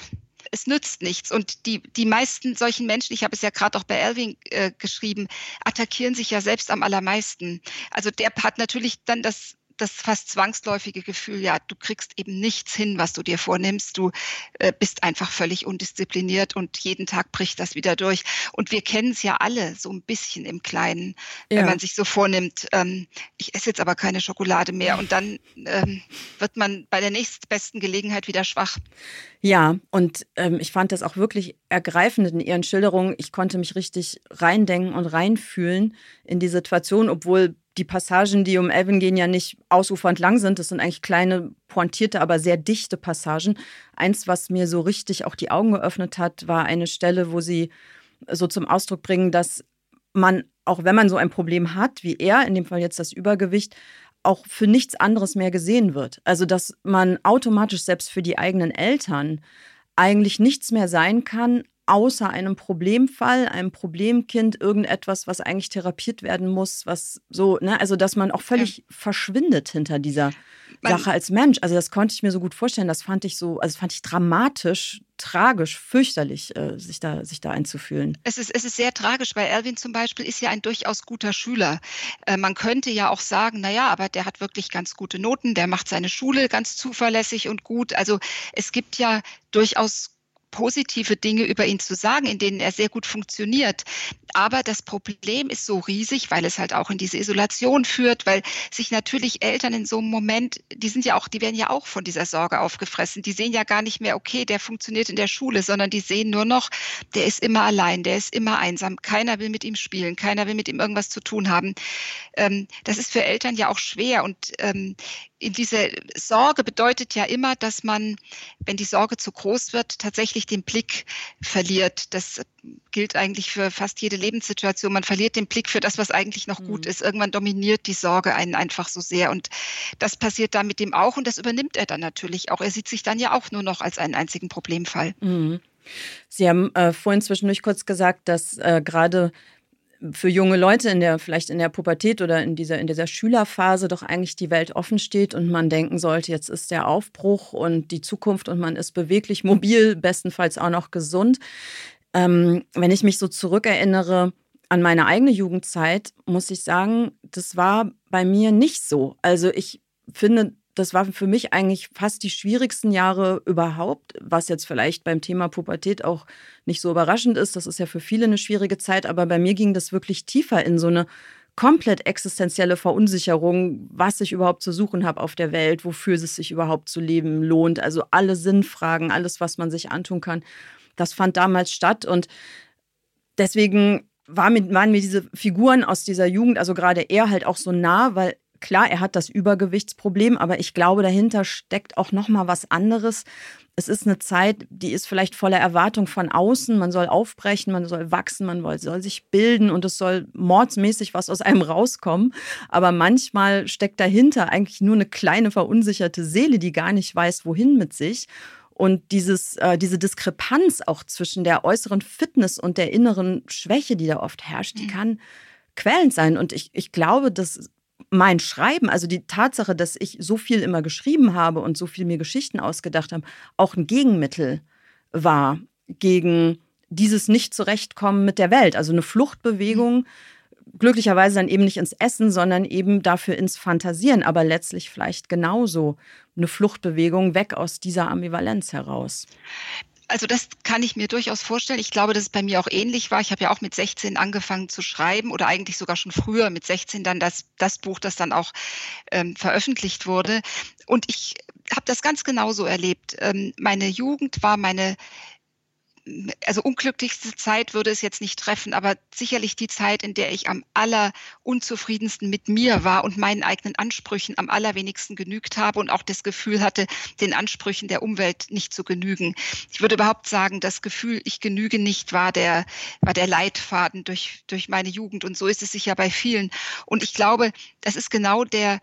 es nützt nichts. Und die, die meisten solchen Menschen, ich habe es ja gerade auch bei Elving äh, geschrieben, attackieren sich ja selbst am allermeisten. Also der hat natürlich dann das das fast zwangsläufige Gefühl, ja, du kriegst eben nichts hin, was du dir vornimmst. Du äh, bist einfach völlig undiszipliniert und jeden Tag bricht das wieder durch. Und wir kennen es ja alle so ein bisschen im Kleinen, ja. wenn man sich so vornimmt, ähm, ich esse jetzt aber keine Schokolade mehr und dann ähm, wird man bei der nächstbesten Gelegenheit wieder schwach. Ja, und ähm, ich fand das auch wirklich ergreifend in Ihren Schilderungen. Ich konnte mich richtig reindenken und reinfühlen in die Situation, obwohl die Passagen, die um Evan gehen, ja nicht ausufernd lang sind. Das sind eigentlich kleine, pointierte, aber sehr dichte Passagen. Eins, was mir so richtig auch die Augen geöffnet hat, war eine Stelle, wo sie so zum Ausdruck bringen, dass man, auch wenn man so ein Problem hat, wie er, in dem Fall jetzt das Übergewicht, auch für nichts anderes mehr gesehen wird. Also dass man automatisch selbst für die eigenen Eltern eigentlich nichts mehr sein kann, außer einem Problemfall, einem Problemkind, irgendetwas, was eigentlich therapiert werden muss, was so, ne, also dass man auch völlig ja. verschwindet hinter dieser man, Sache als Mensch. Also das konnte ich mir so gut vorstellen. Das fand ich so, also fand ich dramatisch, tragisch, fürchterlich, äh, sich, da, sich da einzufühlen. Es ist, es ist sehr tragisch, weil Erwin zum Beispiel ist ja ein durchaus guter Schüler. Äh, man könnte ja auch sagen, naja, aber der hat wirklich ganz gute Noten, der macht seine Schule ganz zuverlässig und gut. Also es gibt ja durchaus positive Dinge über ihn zu sagen, in denen er sehr gut funktioniert. Aber das Problem ist so riesig, weil es halt auch in diese Isolation führt, weil sich natürlich Eltern in so einem Moment, die sind ja auch, die werden ja auch von dieser Sorge aufgefressen. Die sehen ja gar nicht mehr, okay, der funktioniert in der Schule, sondern die sehen nur noch, der ist immer allein, der ist immer einsam. Keiner will mit ihm spielen, keiner will mit ihm irgendwas zu tun haben. Ähm, das ist für Eltern ja auch schwer und ähm, diese Sorge bedeutet ja immer, dass man, wenn die Sorge zu groß wird, tatsächlich den Blick verliert. Das gilt eigentlich für fast jede Lebenssituation. Man verliert den Blick für das, was eigentlich noch mhm. gut ist. Irgendwann dominiert die Sorge einen einfach so sehr. Und das passiert da mit dem auch. Und das übernimmt er dann natürlich auch. Er sieht sich dann ja auch nur noch als einen einzigen Problemfall. Mhm. Sie haben äh, vorhin zwischendurch kurz gesagt, dass äh, gerade für junge Leute in der, vielleicht in der Pubertät oder in dieser, in dieser Schülerphase doch eigentlich die Welt offen steht und man denken sollte, jetzt ist der Aufbruch und die Zukunft und man ist beweglich, mobil, bestenfalls auch noch gesund. Ähm, wenn ich mich so zurückerinnere an meine eigene Jugendzeit, muss ich sagen, das war bei mir nicht so. Also ich finde, das war für mich eigentlich fast die schwierigsten Jahre überhaupt, was jetzt vielleicht beim Thema Pubertät auch nicht so überraschend ist. Das ist ja für viele eine schwierige Zeit, aber bei mir ging das wirklich tiefer in so eine komplett existenzielle Verunsicherung, was ich überhaupt zu suchen habe auf der Welt, wofür es sich überhaupt zu leben lohnt. Also alle Sinnfragen, alles, was man sich antun kann, das fand damals statt. Und deswegen waren mir diese Figuren aus dieser Jugend, also gerade er halt auch so nah, weil klar, er hat das Übergewichtsproblem, aber ich glaube, dahinter steckt auch noch mal was anderes. Es ist eine Zeit, die ist vielleicht voller Erwartung von außen. Man soll aufbrechen, man soll wachsen, man soll sich bilden und es soll mordsmäßig was aus einem rauskommen. Aber manchmal steckt dahinter eigentlich nur eine kleine verunsicherte Seele, die gar nicht weiß, wohin mit sich. Und dieses, äh, diese Diskrepanz auch zwischen der äußeren Fitness und der inneren Schwäche, die da oft herrscht, die mhm. kann quälend sein. Und ich, ich glaube, dass mein Schreiben, also die Tatsache, dass ich so viel immer geschrieben habe und so viel mir Geschichten ausgedacht habe, auch ein Gegenmittel war gegen dieses Nicht-Zurechtkommen mit der Welt. Also eine Fluchtbewegung, glücklicherweise dann eben nicht ins Essen, sondern eben dafür ins Fantasieren, aber letztlich vielleicht genauso eine Fluchtbewegung weg aus dieser Ambivalenz heraus. Also das kann ich mir durchaus vorstellen. Ich glaube, dass es bei mir auch ähnlich war. Ich habe ja auch mit 16 angefangen zu schreiben oder eigentlich sogar schon früher mit 16 dann das, das Buch, das dann auch ähm, veröffentlicht wurde. Und ich habe das ganz genauso erlebt. Ähm, meine Jugend war meine also unglücklichste Zeit würde es jetzt nicht treffen, aber sicherlich die Zeit, in der ich am allerunzufriedensten mit mir war und meinen eigenen Ansprüchen am allerwenigsten genügt habe und auch das Gefühl hatte, den Ansprüchen der Umwelt nicht zu genügen. Ich würde überhaupt sagen, das Gefühl, ich genüge nicht, war der, war der Leitfaden durch, durch meine Jugend. Und so ist es sicher bei vielen. Und ich glaube, das ist genau der,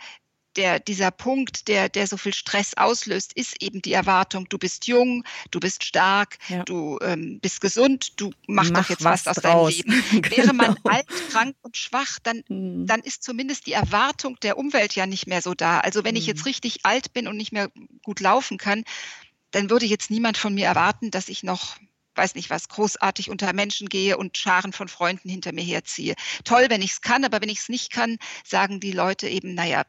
der, dieser Punkt, der, der so viel Stress auslöst, ist eben die Erwartung, du bist jung, du bist stark, ja. du ähm, bist gesund, du machst Mach doch jetzt was, was aus deinem Leben. genau. Wäre man alt, krank und schwach, dann, mhm. dann ist zumindest die Erwartung der Umwelt ja nicht mehr so da. Also wenn mhm. ich jetzt hm. richtig alt bin und nicht mehr gut laufen kann, dann würde jetzt niemand von mir erwarten, dass ich noch weiß nicht was, großartig unter Menschen gehe und Scharen von Freunden hinter mir herziehe. Toll, wenn ich es kann, aber wenn ich es nicht kann, sagen die Leute eben, naja,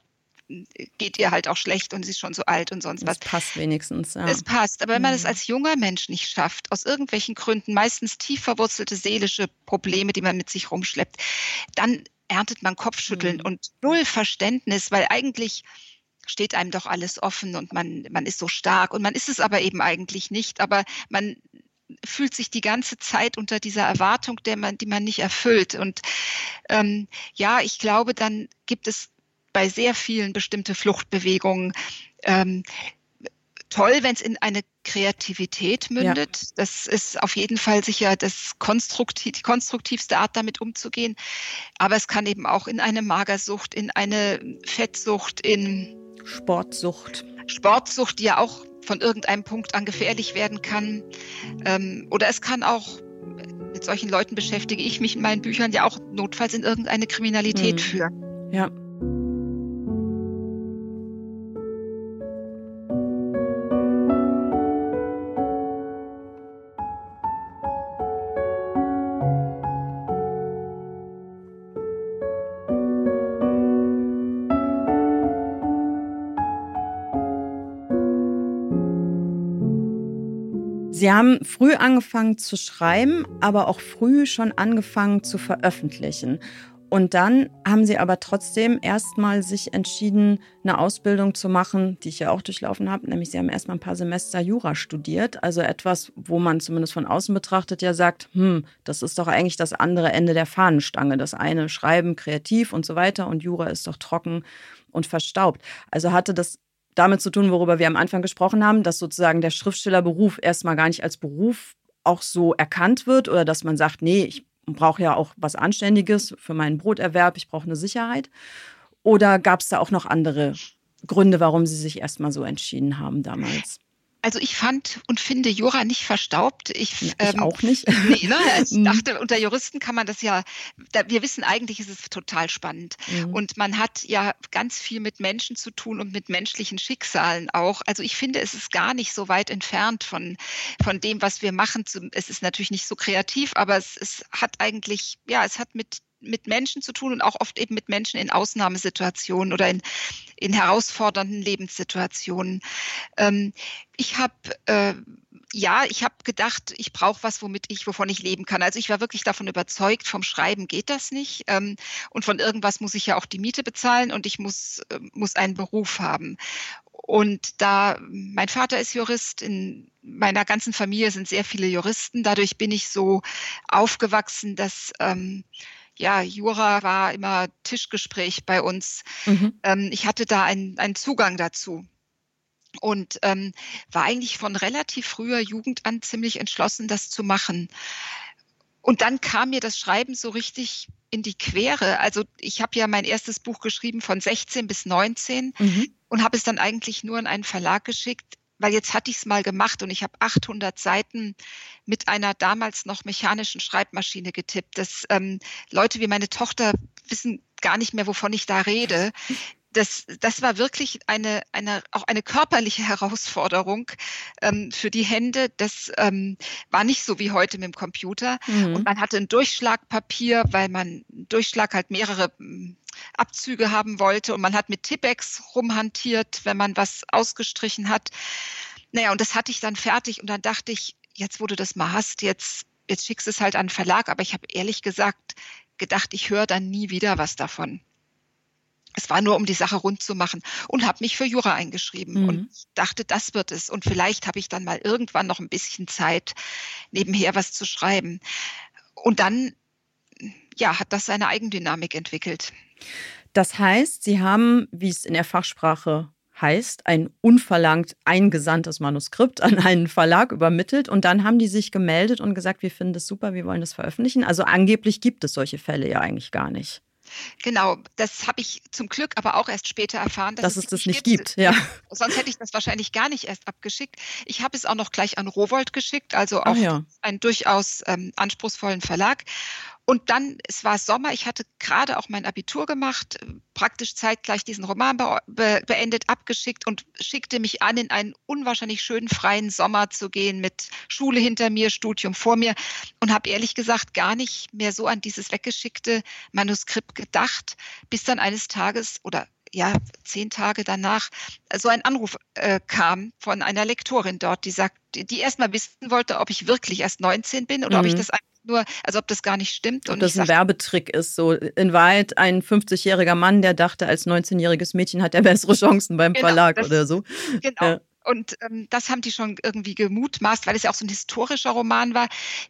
geht ihr halt auch schlecht und sie ist schon so alt und sonst was. Es passt wenigstens. Ja. Es passt. Aber wenn man es mhm. als junger Mensch nicht schafft, aus irgendwelchen Gründen, meistens tief verwurzelte seelische Probleme, die man mit sich rumschleppt, dann erntet man Kopfschütteln mhm. und null Verständnis, weil eigentlich steht einem doch alles offen und man, man ist so stark und man ist es aber eben eigentlich nicht, aber man fühlt sich die ganze Zeit unter dieser Erwartung, der man, die man nicht erfüllt. Und ähm, ja, ich glaube, dann gibt es bei sehr vielen bestimmte Fluchtbewegungen. Ähm, toll, wenn es in eine Kreativität mündet. Ja. Das ist auf jeden Fall sicher das konstruktiv, die konstruktivste Art, damit umzugehen. Aber es kann eben auch in eine Magersucht, in eine Fettsucht, in Sportsucht. Sportsucht, die ja auch von irgendeinem Punkt an gefährlich werden kann. Ähm, oder es kann auch, mit solchen Leuten beschäftige ich mich in meinen Büchern ja auch notfalls in irgendeine Kriminalität hm. führen. Ja. Sie haben früh angefangen zu schreiben, aber auch früh schon angefangen zu veröffentlichen. Und dann haben Sie aber trotzdem erstmal sich entschieden, eine Ausbildung zu machen, die ich ja auch durchlaufen habe. Nämlich Sie haben erstmal ein paar Semester Jura studiert. Also etwas, wo man zumindest von außen betrachtet ja sagt, hm, das ist doch eigentlich das andere Ende der Fahnenstange. Das eine Schreiben, kreativ und so weiter und Jura ist doch trocken und verstaubt. Also hatte das damit zu tun, worüber wir am Anfang gesprochen haben, dass sozusagen der Schriftstellerberuf erstmal gar nicht als Beruf auch so erkannt wird oder dass man sagt, nee, ich brauche ja auch was Anständiges für meinen Broterwerb, ich brauche eine Sicherheit. Oder gab es da auch noch andere Gründe, warum Sie sich erstmal so entschieden haben damals? Also ich fand und finde Jura nicht verstaubt. Ich, ich ähm, auch nicht. Nee, ne? Ich mhm. dachte, unter Juristen kann man das ja, da, wir wissen eigentlich, ist es total spannend. Mhm. Und man hat ja ganz viel mit Menschen zu tun und mit menschlichen Schicksalen auch. Also ich finde, es ist gar nicht so weit entfernt von, von dem, was wir machen. Es ist natürlich nicht so kreativ, aber es, es hat eigentlich, ja, es hat mit mit Menschen zu tun und auch oft eben mit Menschen in Ausnahmesituationen oder in, in herausfordernden Lebenssituationen. Ähm, ich habe äh, ja, ich habe gedacht, ich brauche was, womit ich, wovon ich leben kann. Also ich war wirklich davon überzeugt, vom Schreiben geht das nicht. Ähm, und von irgendwas muss ich ja auch die Miete bezahlen und ich muss, äh, muss einen Beruf haben. Und da mein Vater ist Jurist, in meiner ganzen Familie sind sehr viele Juristen. Dadurch bin ich so aufgewachsen, dass ähm, ja, Jura war immer Tischgespräch bei uns. Mhm. Ähm, ich hatte da einen, einen Zugang dazu und ähm, war eigentlich von relativ früher Jugend an ziemlich entschlossen, das zu machen. Und dann kam mir das Schreiben so richtig in die Quere. Also ich habe ja mein erstes Buch geschrieben von 16 bis 19 mhm. und habe es dann eigentlich nur in einen Verlag geschickt, weil jetzt hatte ich es mal gemacht und ich habe 800 Seiten mit einer damals noch mechanischen Schreibmaschine getippt. Das ähm, Leute wie meine Tochter wissen gar nicht mehr, wovon ich da rede. Das, das war wirklich eine, eine, auch eine körperliche Herausforderung ähm, für die Hände. Das ähm, war nicht so wie heute mit dem Computer. Mhm. Und man hatte ein Durchschlagpapier, weil man Durchschlag halt mehrere Abzüge haben wollte und man hat mit Tippex rumhantiert, wenn man was ausgestrichen hat. Naja, und das hatte ich dann fertig und dann dachte ich, jetzt wo du das mal hast, jetzt, jetzt schickst du es halt an den Verlag. Aber ich habe ehrlich gesagt gedacht, ich höre dann nie wieder was davon. Es war nur, um die Sache rund zu machen und habe mich für Jura eingeschrieben mhm. und dachte, das wird es. Und vielleicht habe ich dann mal irgendwann noch ein bisschen Zeit, nebenher was zu schreiben. Und dann, ja, hat das seine Eigendynamik entwickelt. Das heißt, Sie haben, wie es in der Fachsprache heißt, ein unverlangt eingesandtes Manuskript an einen Verlag übermittelt und dann haben die sich gemeldet und gesagt, wir finden das super, wir wollen das veröffentlichen. Also angeblich gibt es solche Fälle ja eigentlich gar nicht. Genau, das habe ich zum Glück aber auch erst später erfahren, dass, dass es, es das nicht gibt. gibt. Ja. Sonst hätte ich das wahrscheinlich gar nicht erst abgeschickt. Ich habe es auch noch gleich an Rowold geschickt, also auch ja. einen durchaus ähm, anspruchsvollen Verlag. Und dann, es war Sommer, ich hatte gerade auch mein Abitur gemacht, praktisch zeitgleich diesen Roman be be beendet, abgeschickt und schickte mich an, in einen unwahrscheinlich schönen freien Sommer zu gehen mit Schule hinter mir, Studium vor mir und habe ehrlich gesagt gar nicht mehr so an dieses weggeschickte Manuskript gedacht, bis dann eines Tages oder ja, zehn Tage danach so ein Anruf äh, kam von einer Lektorin dort, die sagt, die, die erst mal wissen wollte, ob ich wirklich erst 19 bin oder mhm. ob ich mhm. das einfach nur, also ob das gar nicht stimmt. Ob und das ein sag, Werbetrick ist, so in Wahrheit ein 50-jähriger Mann, der dachte, als 19-jähriges Mädchen hat er bessere Chancen beim genau, Verlag das, oder so. Genau. Ja. Und ähm, das haben die schon irgendwie gemutmaßt, weil es ja auch so ein historischer Roman war,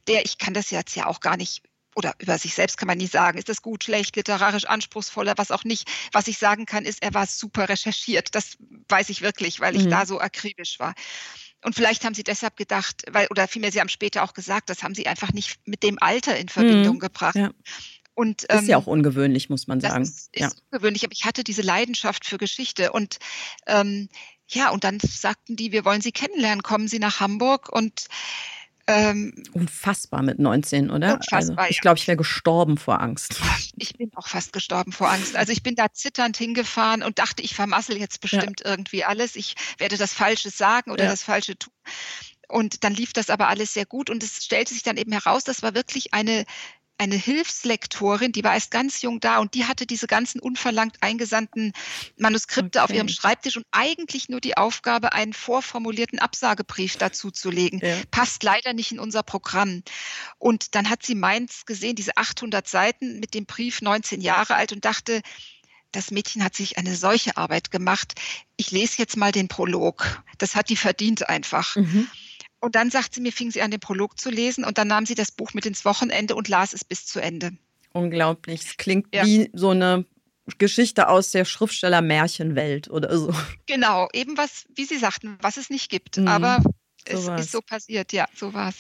der, ich kann das jetzt ja auch gar nicht oder über sich selbst kann man nie sagen, ist das gut, schlecht, literarisch anspruchsvoller, was auch nicht. Was ich sagen kann, ist, er war super recherchiert. Das weiß ich wirklich, weil ich mhm. da so akribisch war. Und vielleicht haben sie deshalb gedacht, weil, oder vielmehr, sie haben später auch gesagt, das haben sie einfach nicht mit dem Alter in Verbindung mhm. gebracht. Ja. Und, ähm, ist ja ähm, auch ungewöhnlich, muss man sagen. Ist, ist ja. ungewöhnlich, aber ich hatte diese Leidenschaft für Geschichte. Und ähm, ja, und dann sagten die, wir wollen Sie kennenlernen, kommen Sie nach Hamburg. Und ähm, Unfassbar mit 19, oder? Unfassbar, also, ich glaube, ich wäre gestorben vor Angst. Ich bin auch fast gestorben vor Angst. Also ich bin da zitternd hingefahren und dachte, ich vermassel jetzt bestimmt ja. irgendwie alles. Ich werde das Falsche sagen oder ja. das Falsche tun. Und dann lief das aber alles sehr gut und es stellte sich dann eben heraus, das war wirklich eine eine Hilfslektorin, die war erst ganz jung da und die hatte diese ganzen unverlangt eingesandten Manuskripte okay. auf ihrem Schreibtisch und eigentlich nur die Aufgabe, einen vorformulierten Absagebrief dazu zu legen. Ja. Passt leider nicht in unser Programm. Und dann hat sie meins gesehen, diese 800 Seiten mit dem Brief 19 Jahre alt und dachte, das Mädchen hat sich eine solche Arbeit gemacht. Ich lese jetzt mal den Prolog. Das hat die verdient einfach. Mhm. Und dann sagt sie mir, fing sie an, den Prolog zu lesen und dann nahm sie das Buch mit ins Wochenende und las es bis zu Ende. Unglaublich. Es klingt ja. wie so eine Geschichte aus der Schriftsteller-Märchenwelt oder so. Genau, eben was, wie Sie sagten, was es nicht gibt. Mhm. Aber es so ist so passiert, ja, so war es.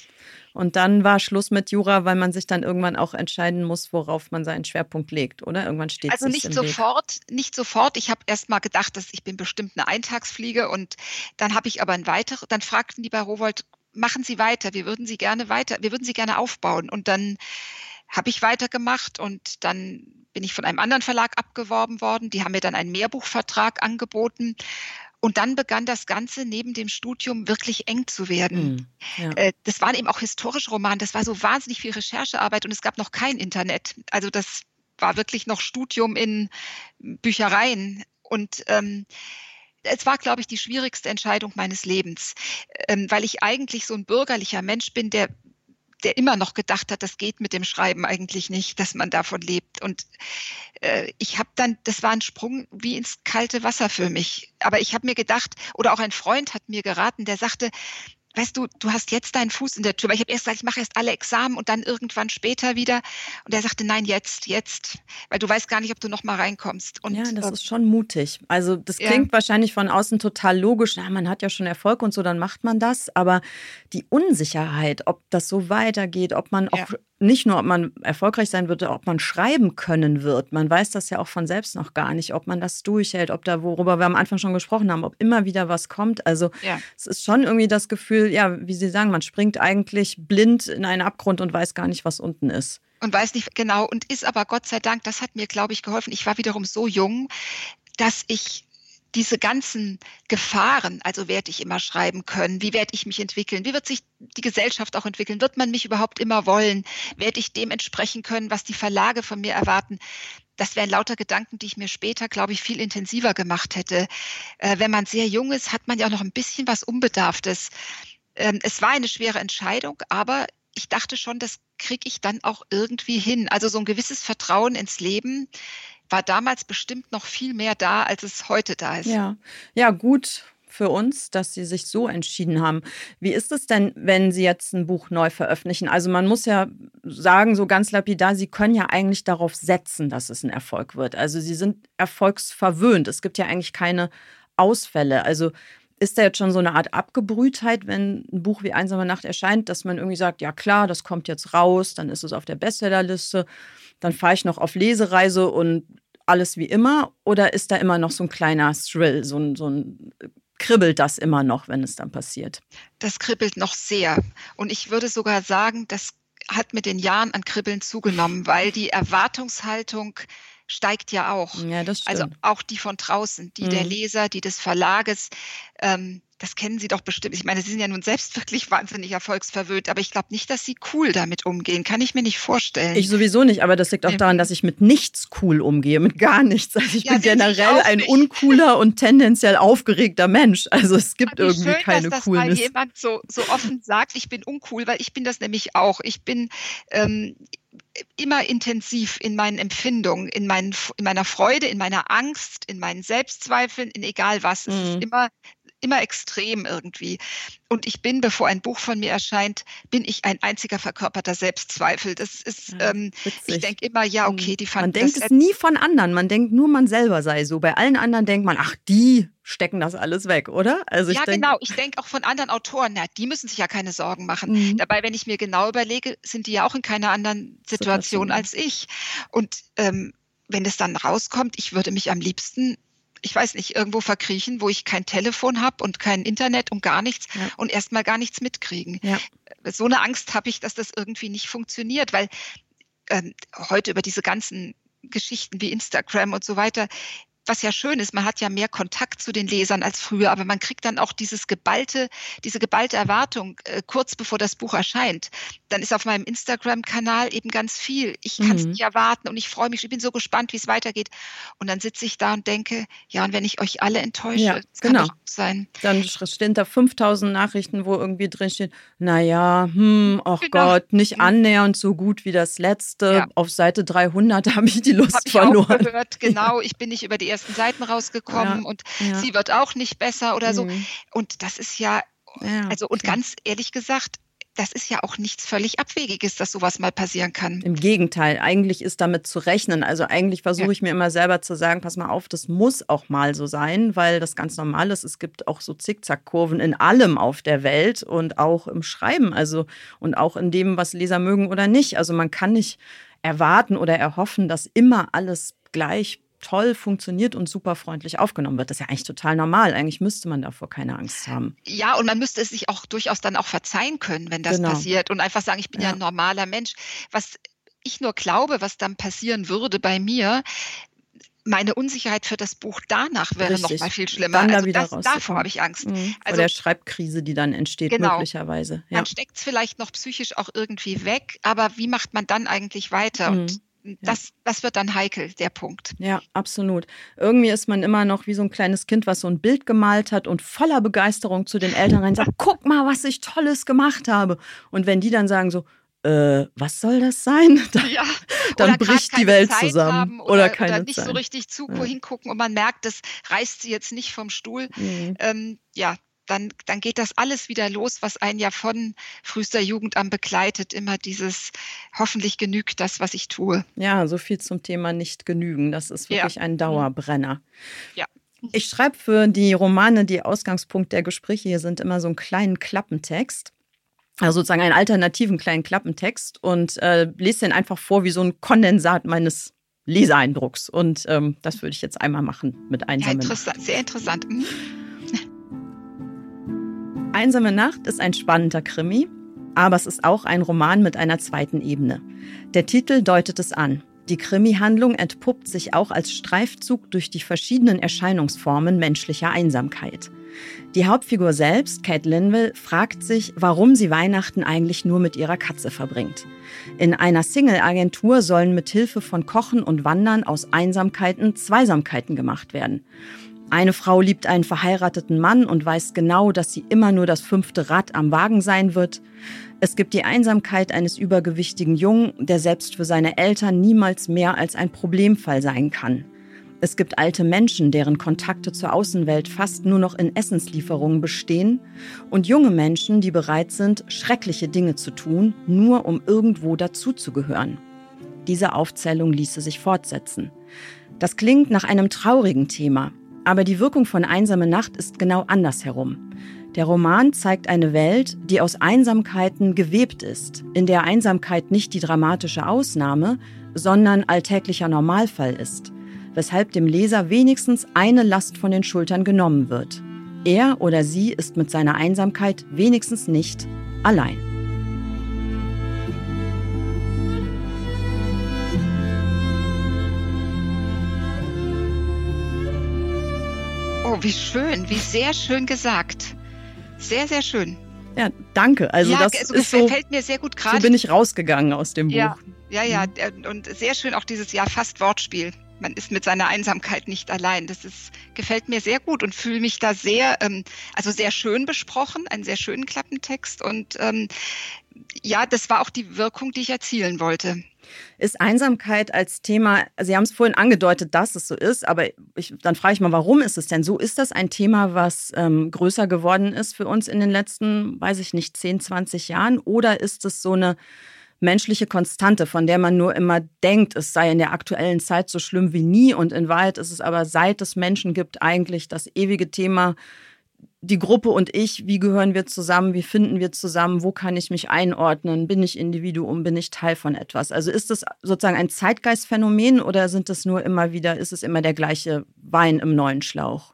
Und dann war Schluss mit Jura, weil man sich dann irgendwann auch entscheiden muss, worauf man seinen Schwerpunkt legt, oder? Irgendwann steht Also nicht sofort, Weg. nicht sofort. Ich habe erst mal gedacht, dass ich bin bestimmt eine Eintagsfliege und dann habe ich aber ein weiteres, dann fragten die bei Rowold, machen Sie weiter, wir würden Sie gerne weiter, wir würden Sie gerne aufbauen. Und dann habe ich weitergemacht und dann bin ich von einem anderen Verlag abgeworben worden. Die haben mir dann einen Mehrbuchvertrag angeboten. Und dann begann das Ganze neben dem Studium wirklich eng zu werden. Mm, ja. Äh, das waren eben auch historische Romane, das war so wahnsinnig viel Recherchearbeit und es gab noch kein Internet. Also das war wirklich noch Studium in Büchereien. Und ähm, es war, glaube ich, die schwierigste Entscheidung meines Lebens, ähm, weil ich eigentlich so ein bürgerlicher Mensch bin, der der immer noch gedacht hat, das geht mit dem Schreiben eigentlich nicht, dass man davon lebt. Und äh, ich habe dann, das war ein Sprung wie ins kalte Wasser für mich. Aber ich habe mir gedacht, oder auch ein Freund hat mir geraten, der sagte, weißt du, du hast jetzt deinen Fuß in der Tür, weil ich habe erst gesagt, ich mache erst alle Examen und dann irgendwann später wieder. Und er sagte, nein, jetzt, jetzt, weil du weißt gar nicht, ob du noch mal reinkommst. Und, ja, das äh, ist schon mutig. Also das klingt ja. wahrscheinlich von außen total logisch. Na, man hat ja schon Erfolg und so, dann macht man das. Aber die Unsicherheit, ob das so weitergeht, ob man auch ja nicht nur, ob man erfolgreich sein würde, ob man schreiben können wird. Man weiß das ja auch von selbst noch gar nicht, ob man das durchhält, ob da, worüber wir am Anfang schon gesprochen haben, ob immer wieder was kommt. Also ja. es ist schon irgendwie das Gefühl, ja, wie Sie sagen, man springt eigentlich blind in einen Abgrund und weiß gar nicht, was unten ist. Und weiß nicht genau und ist aber Gott sei Dank, das hat mir, glaube ich, geholfen. Ich war wiederum so jung, dass ich diese ganzen Gefahren, also werde ich immer schreiben können, wie werde ich mich entwickeln, wie wird sich die Gesellschaft auch entwickeln, wird man mich überhaupt immer wollen, werde ich dem entsprechen können, was die Verlage von mir erwarten. Das wären lauter Gedanken, die ich mir später, glaube ich, viel intensiver gemacht hätte. Äh, wenn man sehr jung ist, hat man ja auch noch ein bisschen was Unbedarftes. Ähm, es war eine schwere Entscheidung, aber ich dachte schon, das kriege ich dann auch irgendwie hin. Also so ein gewisses Vertrauen ins Leben war damals bestimmt noch viel mehr da, als es heute da ist. Ja, ja gut für uns, dass Sie sich so entschieden haben. Wie ist es denn, wenn Sie jetzt ein Buch neu veröffentlichen? Also man muss ja sagen, so ganz lapidar, Sie können ja eigentlich darauf setzen, dass es ein Erfolg wird. Also Sie sind erfolgsverwöhnt. Es gibt ja eigentlich keine Ausfälle. Also ist da jetzt schon so eine Art Abgebrühtheit, wenn ein Buch wie Einsame Nacht erscheint, dass man irgendwie sagt, ja klar, das kommt jetzt raus, dann ist es auf der Bestsellerliste dann fahre ich noch auf Lesereise und alles wie immer? Oder ist da immer noch so ein kleiner Thrill, so ein, so ein kribbelt das immer noch, wenn es dann passiert? Das kribbelt noch sehr. Und ich würde sogar sagen, das hat mit den Jahren an Kribbeln zugenommen, weil die Erwartungshaltung steigt ja auch. Ja, das also stimmt. Also auch die von draußen, die mhm. der Leser, die des Verlages. Ähm, das kennen Sie doch bestimmt. Ich meine, Sie sind ja nun selbst wirklich wahnsinnig erfolgsverwöhnt, aber ich glaube nicht, dass Sie cool damit umgehen. Kann ich mir nicht vorstellen. Ich sowieso nicht, aber das liegt auch daran, dass ich mit nichts cool umgehe, mit gar nichts. Also ich ja, bin generell ein nicht. uncooler und tendenziell aufgeregter Mensch. Also es gibt irgendwie schön, keine dass das Coolness. mal jemand so, so offen sagt, ich bin uncool, weil ich bin das nämlich auch. Ich bin ähm, immer intensiv in meinen Empfindungen, in, meinen, in meiner Freude, in meiner Angst, in meinen Selbstzweifeln, in egal was. Mhm. Es ist mhm. immer immer extrem irgendwie. Und ich bin, bevor ein Buch von mir erscheint, bin ich ein einziger verkörperter Selbstzweifel. Das ist, ja, ähm, ich denke immer, ja, okay, die fanden Man denkt es nie von anderen, man denkt nur, man selber sei so. Bei allen anderen denkt man, ach, die stecken das alles weg, oder? Also ja, denk, genau. Ich denke auch von anderen Autoren, na, die müssen sich ja keine Sorgen machen. Mhm. Dabei, wenn ich mir genau überlege, sind die ja auch in keiner anderen Situation, Situation. als ich. Und ähm, wenn es dann rauskommt, ich würde mich am liebsten ich weiß nicht, irgendwo verkriechen, wo ich kein Telefon habe und kein Internet und gar nichts ja. und erstmal gar nichts mitkriegen. Ja. So eine Angst habe ich, dass das irgendwie nicht funktioniert, weil ähm, heute über diese ganzen Geschichten wie Instagram und so weiter, was ja schön ist, man hat ja mehr Kontakt zu den Lesern als früher, aber man kriegt dann auch dieses geballte, diese geballte Erwartung äh, kurz bevor das Buch erscheint. Dann ist auf meinem Instagram-Kanal eben ganz viel. Ich kann es mhm. nicht erwarten und ich freue mich, ich bin so gespannt, wie es weitergeht. Und dann sitze ich da und denke, ja, und wenn ich euch alle enttäusche, ja, das kann genau. doch sein. Dann stehen da 5000 Nachrichten, wo irgendwie drin steht, naja, hm, ach genau. Gott, nicht annähernd so gut wie das letzte. Ja. Auf Seite 300 habe ich die Lust hab ich verloren. Auch gehört, genau, ich bin nicht über die ersten Seiten rausgekommen ja, und ja. sie wird auch nicht besser oder so. Mhm. Und das ist ja, ja also und ganz ehrlich gesagt, das ist ja auch nichts völlig Abwegiges, dass sowas mal passieren kann. Im Gegenteil, eigentlich ist damit zu rechnen. Also eigentlich versuche ja. ich mir immer selber zu sagen, pass mal auf, das muss auch mal so sein, weil das ganz normal ist. Es gibt auch so Zickzackkurven in allem auf der Welt und auch im Schreiben, also und auch in dem, was Leser mögen oder nicht. Also man kann nicht erwarten oder erhoffen, dass immer alles gleich toll funktioniert und super freundlich aufgenommen wird. Das ist ja eigentlich total normal. Eigentlich müsste man davor keine Angst haben. Ja, und man müsste es sich auch durchaus dann auch verzeihen können, wenn das genau. passiert und einfach sagen, ich bin ja. ja ein normaler Mensch. Was ich nur glaube, was dann passieren würde bei mir, meine Unsicherheit für das Buch danach wäre Richtig. noch mal viel schlimmer. Dann also da das, davor habe ich Angst. Mhm. Also, Vor der Schreibkrise, die dann entsteht, genau. möglicherweise. Ja. Man steckt es vielleicht noch psychisch auch irgendwie weg, aber wie macht man dann eigentlich weiter? Mhm. Und das, das wird dann heikel, der Punkt. Ja, absolut. Irgendwie ist man immer noch wie so ein kleines Kind, was so ein Bild gemalt hat und voller Begeisterung zu den Eltern rein sagt, guck mal, was ich Tolles gemacht habe. Und wenn die dann sagen so, äh, was soll das sein? Dann, ja, dann bricht die Welt Zeit zusammen. Oder, oder, keine oder nicht Zeit. so richtig zu ja. hingucken und man merkt, das reißt sie jetzt nicht vom Stuhl. Mhm. Ähm, ja, dann, dann geht das alles wieder los, was einen ja von frühester Jugend an begleitet. Immer dieses, hoffentlich genügt das, was ich tue. Ja, so viel zum Thema nicht genügen. Das ist wirklich ja. ein mhm. Dauerbrenner. Ja. Ich schreibe für die Romane, die Ausgangspunkt der Gespräche hier sind, immer so einen kleinen Klappentext. Also sozusagen einen alternativen kleinen Klappentext und äh, lese den einfach vor wie so ein Kondensat meines Leseeindrucks. Und ähm, das würde ich jetzt einmal machen mit einsamen. Ja, interessant, sehr interessant. Einsame Nacht ist ein spannender Krimi, aber es ist auch ein Roman mit einer zweiten Ebene. Der Titel deutet es an. Die Krimi-Handlung entpuppt sich auch als Streifzug durch die verschiedenen Erscheinungsformen menschlicher Einsamkeit. Die Hauptfigur selbst, Kate Linville, fragt sich, warum sie Weihnachten eigentlich nur mit ihrer Katze verbringt. In einer Single-Agentur sollen mit Hilfe von Kochen und Wandern aus Einsamkeiten Zweisamkeiten gemacht werden. Eine Frau liebt einen verheirateten Mann und weiß genau, dass sie immer nur das fünfte Rad am Wagen sein wird. Es gibt die Einsamkeit eines übergewichtigen Jungen, der selbst für seine Eltern niemals mehr als ein Problemfall sein kann. Es gibt alte Menschen, deren Kontakte zur Außenwelt fast nur noch in Essenslieferungen bestehen. Und junge Menschen, die bereit sind, schreckliche Dinge zu tun, nur um irgendwo dazuzugehören. Diese Aufzählung ließe sich fortsetzen. Das klingt nach einem traurigen Thema, aber die Wirkung von Einsame Nacht ist genau andersherum. Der Roman zeigt eine Welt, die aus Einsamkeiten gewebt ist, in der Einsamkeit nicht die dramatische Ausnahme, sondern alltäglicher Normalfall ist, weshalb dem Leser wenigstens eine Last von den Schultern genommen wird. Er oder sie ist mit seiner Einsamkeit wenigstens nicht allein. Oh, wie schön, wie sehr schön gesagt. Sehr, sehr schön. Ja, danke. Also ja, das also ist so, fällt mir sehr gut gerade. So bin ich rausgegangen aus dem Buch. Ja, ja, ja. Mhm. Und sehr schön auch dieses Jahr fast Wortspiel. Man ist mit seiner Einsamkeit nicht allein. Das ist, gefällt mir sehr gut und fühle mich da sehr, ähm, also sehr schön besprochen, einen sehr schönen Klappentext. Und ähm, ja, das war auch die Wirkung, die ich erzielen wollte. Ist Einsamkeit als Thema, Sie haben es vorhin angedeutet, dass es so ist, aber ich, dann frage ich mal, warum ist es denn so? Ist das ein Thema, was ähm, größer geworden ist für uns in den letzten, weiß ich nicht, 10, 20 Jahren? Oder ist es so eine menschliche Konstante, von der man nur immer denkt, es sei in der aktuellen Zeit so schlimm wie nie und in Wahrheit ist es aber seit es Menschen gibt eigentlich das ewige Thema, die Gruppe und ich, wie gehören wir zusammen, wie finden wir zusammen, wo kann ich mich einordnen, bin ich Individuum, bin ich Teil von etwas. Also ist das sozusagen ein Zeitgeistphänomen oder sind es nur immer wieder, ist es immer der gleiche Wein im neuen Schlauch?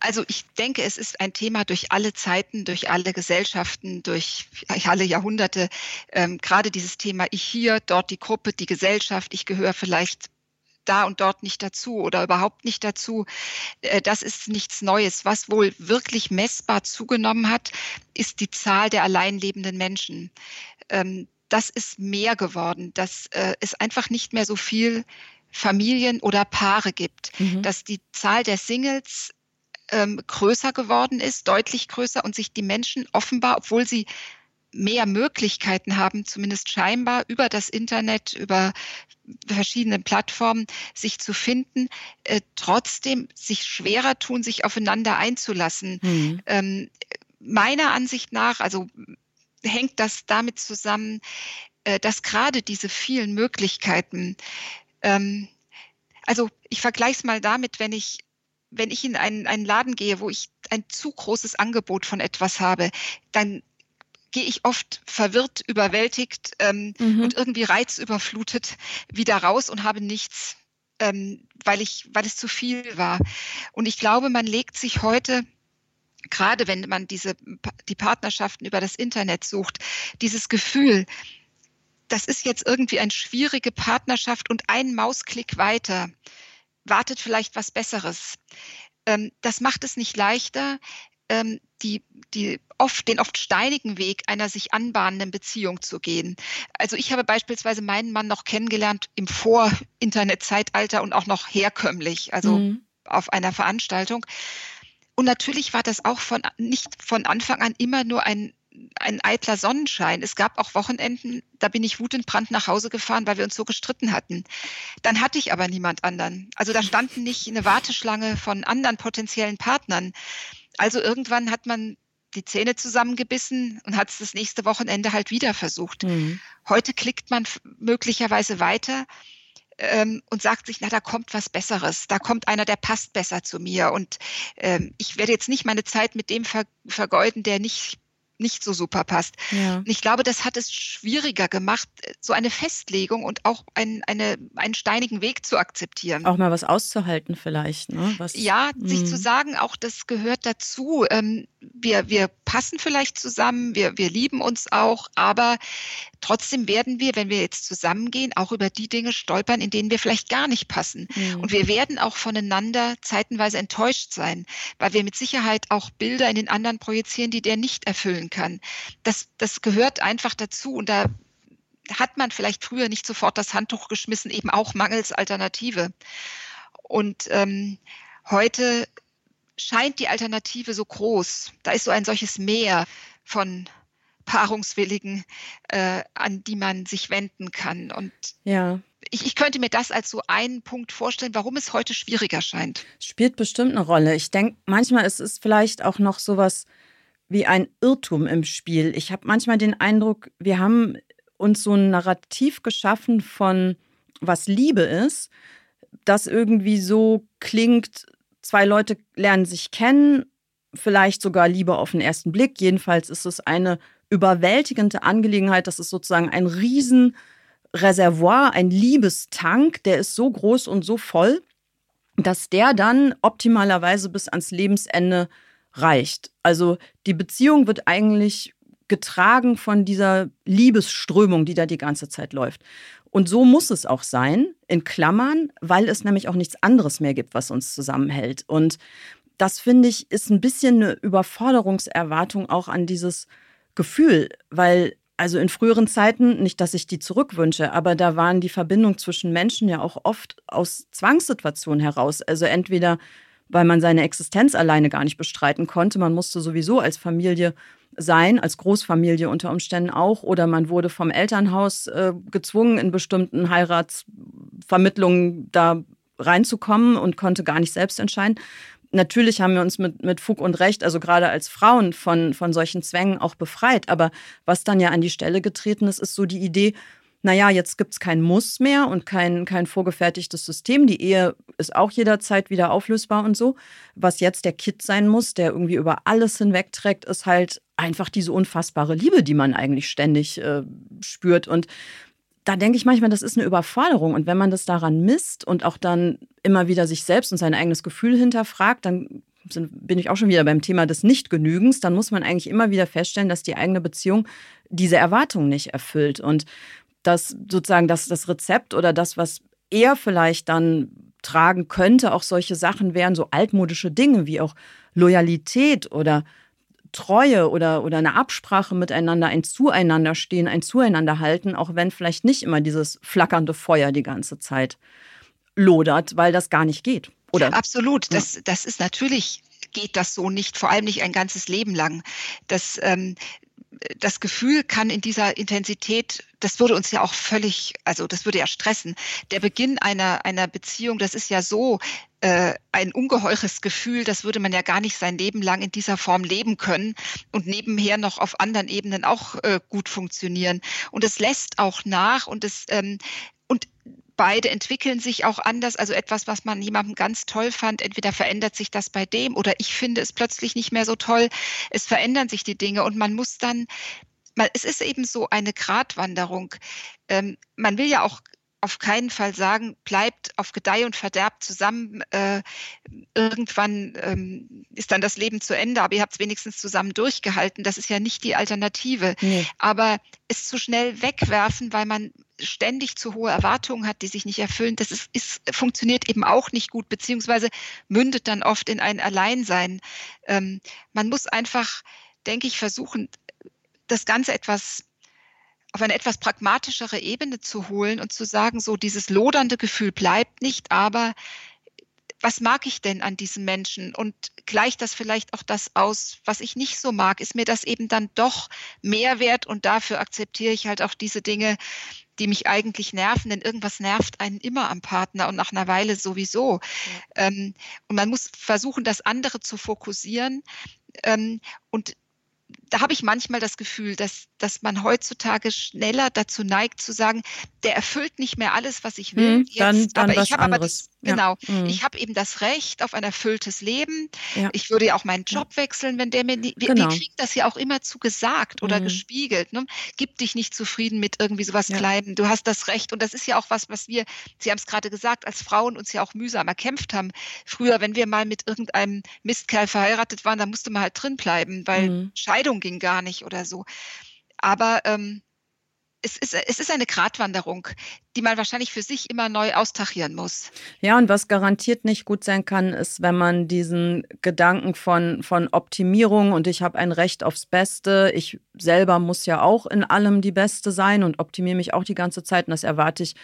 Also ich denke, es ist ein Thema durch alle Zeiten, durch alle Gesellschaften, durch alle Jahrhunderte. Ähm, gerade dieses Thema ich hier, dort die Gruppe, die Gesellschaft, ich gehöre vielleicht da und dort nicht dazu oder überhaupt nicht dazu. Äh, das ist nichts Neues. Was wohl wirklich messbar zugenommen hat, ist die Zahl der alleinlebenden Menschen. Ähm, das ist mehr geworden, dass äh, es einfach nicht mehr so viel Familien oder Paare gibt, mhm. dass die Zahl der Singles ähm, größer geworden ist, deutlich größer und sich die Menschen offenbar, obwohl sie mehr Möglichkeiten haben, zumindest scheinbar über das Internet, über verschiedene Plattformen sich zu finden, äh, trotzdem sich schwerer tun, sich aufeinander einzulassen. Mhm. Ähm, meiner Ansicht nach, also hängt das damit zusammen, äh, dass gerade diese vielen Möglichkeiten, ähm, also ich vergleiche es mal damit, wenn ich wenn ich in einen, einen Laden gehe, wo ich ein zu großes Angebot von etwas habe, dann gehe ich oft verwirrt, überwältigt ähm, mhm. und irgendwie reizüberflutet wieder raus und habe nichts, ähm, weil, ich, weil es zu viel war. Und ich glaube, man legt sich heute gerade wenn man diese, die Partnerschaften über das Internet sucht, dieses Gefühl, das ist jetzt irgendwie eine schwierige Partnerschaft und ein Mausklick weiter wartet vielleicht was Besseres. Ähm, das macht es nicht leichter, ähm, die, die oft, den oft steinigen Weg einer sich anbahnenden Beziehung zu gehen. Also ich habe beispielsweise meinen Mann noch kennengelernt im Vor-Internet-Zeitalter und auch noch herkömmlich, also mhm. auf einer Veranstaltung. Und natürlich war das auch von, nicht von Anfang an immer nur ein ein eitler Sonnenschein. Es gab auch Wochenenden, da bin ich wutentbrannt nach Hause gefahren, weil wir uns so gestritten hatten. Dann hatte ich aber niemand anderen. Also da standen nicht eine Warteschlange von anderen potenziellen Partnern. Also irgendwann hat man die Zähne zusammengebissen und hat es das nächste Wochenende halt wieder versucht. Mhm. Heute klickt man möglicherweise weiter ähm, und sagt sich, na, da kommt was Besseres, da kommt einer, der passt besser zu mir. Und ähm, ich werde jetzt nicht meine Zeit mit dem ver vergeuden, der nicht nicht so super passt. Ja. Und ich glaube, das hat es schwieriger gemacht, so eine Festlegung und auch ein, eine, einen steinigen Weg zu akzeptieren. Auch mal was auszuhalten vielleicht. Ne? Was, ja, sich zu hm. sagen, auch das gehört dazu. Ähm, wir, wir passen vielleicht zusammen, wir, wir lieben uns auch, aber trotzdem werden wir, wenn wir jetzt zusammengehen, auch über die Dinge stolpern, in denen wir vielleicht gar nicht passen. Mhm. Und wir werden auch voneinander zeitenweise enttäuscht sein, weil wir mit Sicherheit auch Bilder in den anderen projizieren, die der nicht erfüllen kann. Das, das gehört einfach dazu und da hat man vielleicht früher nicht sofort das Handtuch geschmissen, eben auch mangels Alternative. Und ähm, heute scheint die Alternative so groß. Da ist so ein solches Meer von Paarungswilligen, äh, an die man sich wenden kann. Und ja. Ich, ich, könnte mir das als so einen Punkt vorstellen, warum es heute schwieriger scheint. Spielt bestimmt eine Rolle. Ich denke, manchmal ist es vielleicht auch noch sowas wie ein Irrtum im Spiel. Ich habe manchmal den Eindruck, wir haben uns so ein Narrativ geschaffen von was Liebe ist, das irgendwie so klingt, zwei Leute lernen sich kennen, vielleicht sogar Liebe auf den ersten Blick. Jedenfalls ist es eine überwältigende Angelegenheit. Das ist sozusagen ein Riesenreservoir, ein Liebestank, der ist so groß und so voll, dass der dann optimalerweise bis ans Lebensende reicht. Also die Beziehung wird eigentlich getragen von dieser Liebesströmung, die da die ganze Zeit läuft. Und so muss es auch sein, in Klammern, weil es nämlich auch nichts anderes mehr gibt, was uns zusammenhält. Und das finde ich ist ein bisschen eine Überforderungserwartung auch an dieses Gefühl, weil also in früheren Zeiten, nicht, dass ich die zurückwünsche, aber da waren die Verbindungen zwischen Menschen ja auch oft aus Zwangssituationen heraus. Also entweder, weil man seine Existenz alleine gar nicht bestreiten konnte, man musste sowieso als Familie sein, als Großfamilie unter Umständen auch, oder man wurde vom Elternhaus äh, gezwungen, in bestimmten Heiratsvermittlungen da reinzukommen und konnte gar nicht selbst entscheiden. Natürlich haben wir uns mit, mit Fug und Recht, also gerade als Frauen, von, von solchen Zwängen auch befreit. Aber was dann ja an die Stelle getreten ist, ist so die Idee, naja, jetzt gibt es kein Muss mehr und kein, kein vorgefertigtes System. Die Ehe ist auch jederzeit wieder auflösbar und so. Was jetzt der Kit sein muss, der irgendwie über alles hinwegträgt, ist halt einfach diese unfassbare Liebe, die man eigentlich ständig äh, spürt. Und da denke ich manchmal, das ist eine Überforderung. Und wenn man das daran misst und auch dann immer wieder sich selbst und sein eigenes Gefühl hinterfragt, dann bin ich auch schon wieder beim Thema des Nichtgenügens, dann muss man eigentlich immer wieder feststellen, dass die eigene Beziehung diese Erwartung nicht erfüllt. Und dass sozusagen das, das Rezept oder das, was er vielleicht dann tragen könnte, auch solche Sachen wären, so altmodische Dinge wie auch Loyalität oder Treue oder, oder eine Absprache miteinander, ein Zueinanderstehen, ein Zueinanderhalten, auch wenn vielleicht nicht immer dieses flackernde Feuer die ganze Zeit lodert, weil das gar nicht geht. Oder? Absolut. Das, das ist natürlich geht das so nicht, vor allem nicht ein ganzes Leben lang. Das, ähm, das Gefühl kann in dieser Intensität, das würde uns ja auch völlig, also das würde ja stressen. Der Beginn einer, einer Beziehung, das ist ja so äh, ein ungeheures Gefühl, das würde man ja gar nicht sein Leben lang in dieser Form leben können und nebenher noch auf anderen Ebenen auch äh, gut funktionieren. Und es lässt auch nach und es ähm, beide entwickeln sich auch anders. Also etwas, was man jemandem ganz toll fand, entweder verändert sich das bei dem oder ich finde es plötzlich nicht mehr so toll. Es verändern sich die Dinge und man muss dann, es ist eben so eine Gratwanderung. Ähm, man will ja auch auf keinen Fall sagen, bleibt auf Gedeih und Verderb zusammen. Äh, irgendwann ähm, ist dann das Leben zu Ende, aber ihr habt es wenigstens zusammen durchgehalten. Das ist ja nicht die Alternative. Nee. Aber es zu schnell wegwerfen, weil man ständig zu hohe Erwartungen hat, die sich nicht erfüllen, das ist, ist, funktioniert eben auch nicht gut, beziehungsweise mündet dann oft in ein Alleinsein. Ähm, man muss einfach, denke ich, versuchen, das Ganze etwas auf eine etwas pragmatischere Ebene zu holen und zu sagen, so dieses lodernde Gefühl bleibt nicht, aber was mag ich denn an diesem Menschen und gleicht das vielleicht auch das aus, was ich nicht so mag? Ist mir das eben dann doch mehr wert und dafür akzeptiere ich halt auch diese Dinge, die mich eigentlich nerven, denn irgendwas nervt einen immer am Partner und nach einer Weile sowieso. Ja. Ähm, und man muss versuchen, das andere zu fokussieren. Ähm, und da habe ich manchmal das Gefühl, dass, dass man heutzutage schneller dazu neigt zu sagen, der erfüllt nicht mehr alles, was ich will. Hm, dann, jetzt, dann aber ich habe aber das, genau, ja. hm. ich habe eben das Recht auf ein erfülltes Leben. Ja. Ich würde ja auch meinen Job wechseln, wenn der mir nie, wir, genau. wir kriegen das ja auch immer zu gesagt oder hm. gespiegelt. Ne? Gib dich nicht zufrieden mit irgendwie sowas ja. Kleinem. Du hast das Recht und das ist ja auch was, was wir, Sie haben es gerade gesagt, als Frauen uns ja auch mühsam erkämpft haben. Früher, wenn wir mal mit irgendeinem Mistkerl verheiratet waren, dann musste man halt drin bleiben, weil hm. Scheidung ging gar nicht oder so. Aber ähm, es ist, es ist eine Gratwanderung, die man wahrscheinlich für sich immer neu austachieren muss. Ja, und was garantiert nicht gut sein kann, ist, wenn man diesen Gedanken von, von Optimierung und ich habe ein Recht aufs Beste, ich selber muss ja auch in allem die Beste sein und optimiere mich auch die ganze Zeit und das erwarte ich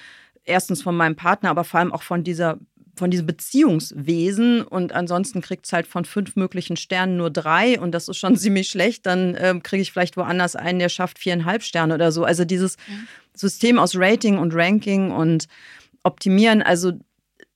erstens von meinem Partner, aber vor allem auch von dieser von diesem Beziehungswesen und ansonsten kriegt es halt von fünf möglichen Sternen nur drei und das ist schon ziemlich schlecht, dann ähm, kriege ich vielleicht woanders einen, der schafft viereinhalb Sterne oder so. Also dieses mhm. System aus Rating und Ranking und Optimieren, also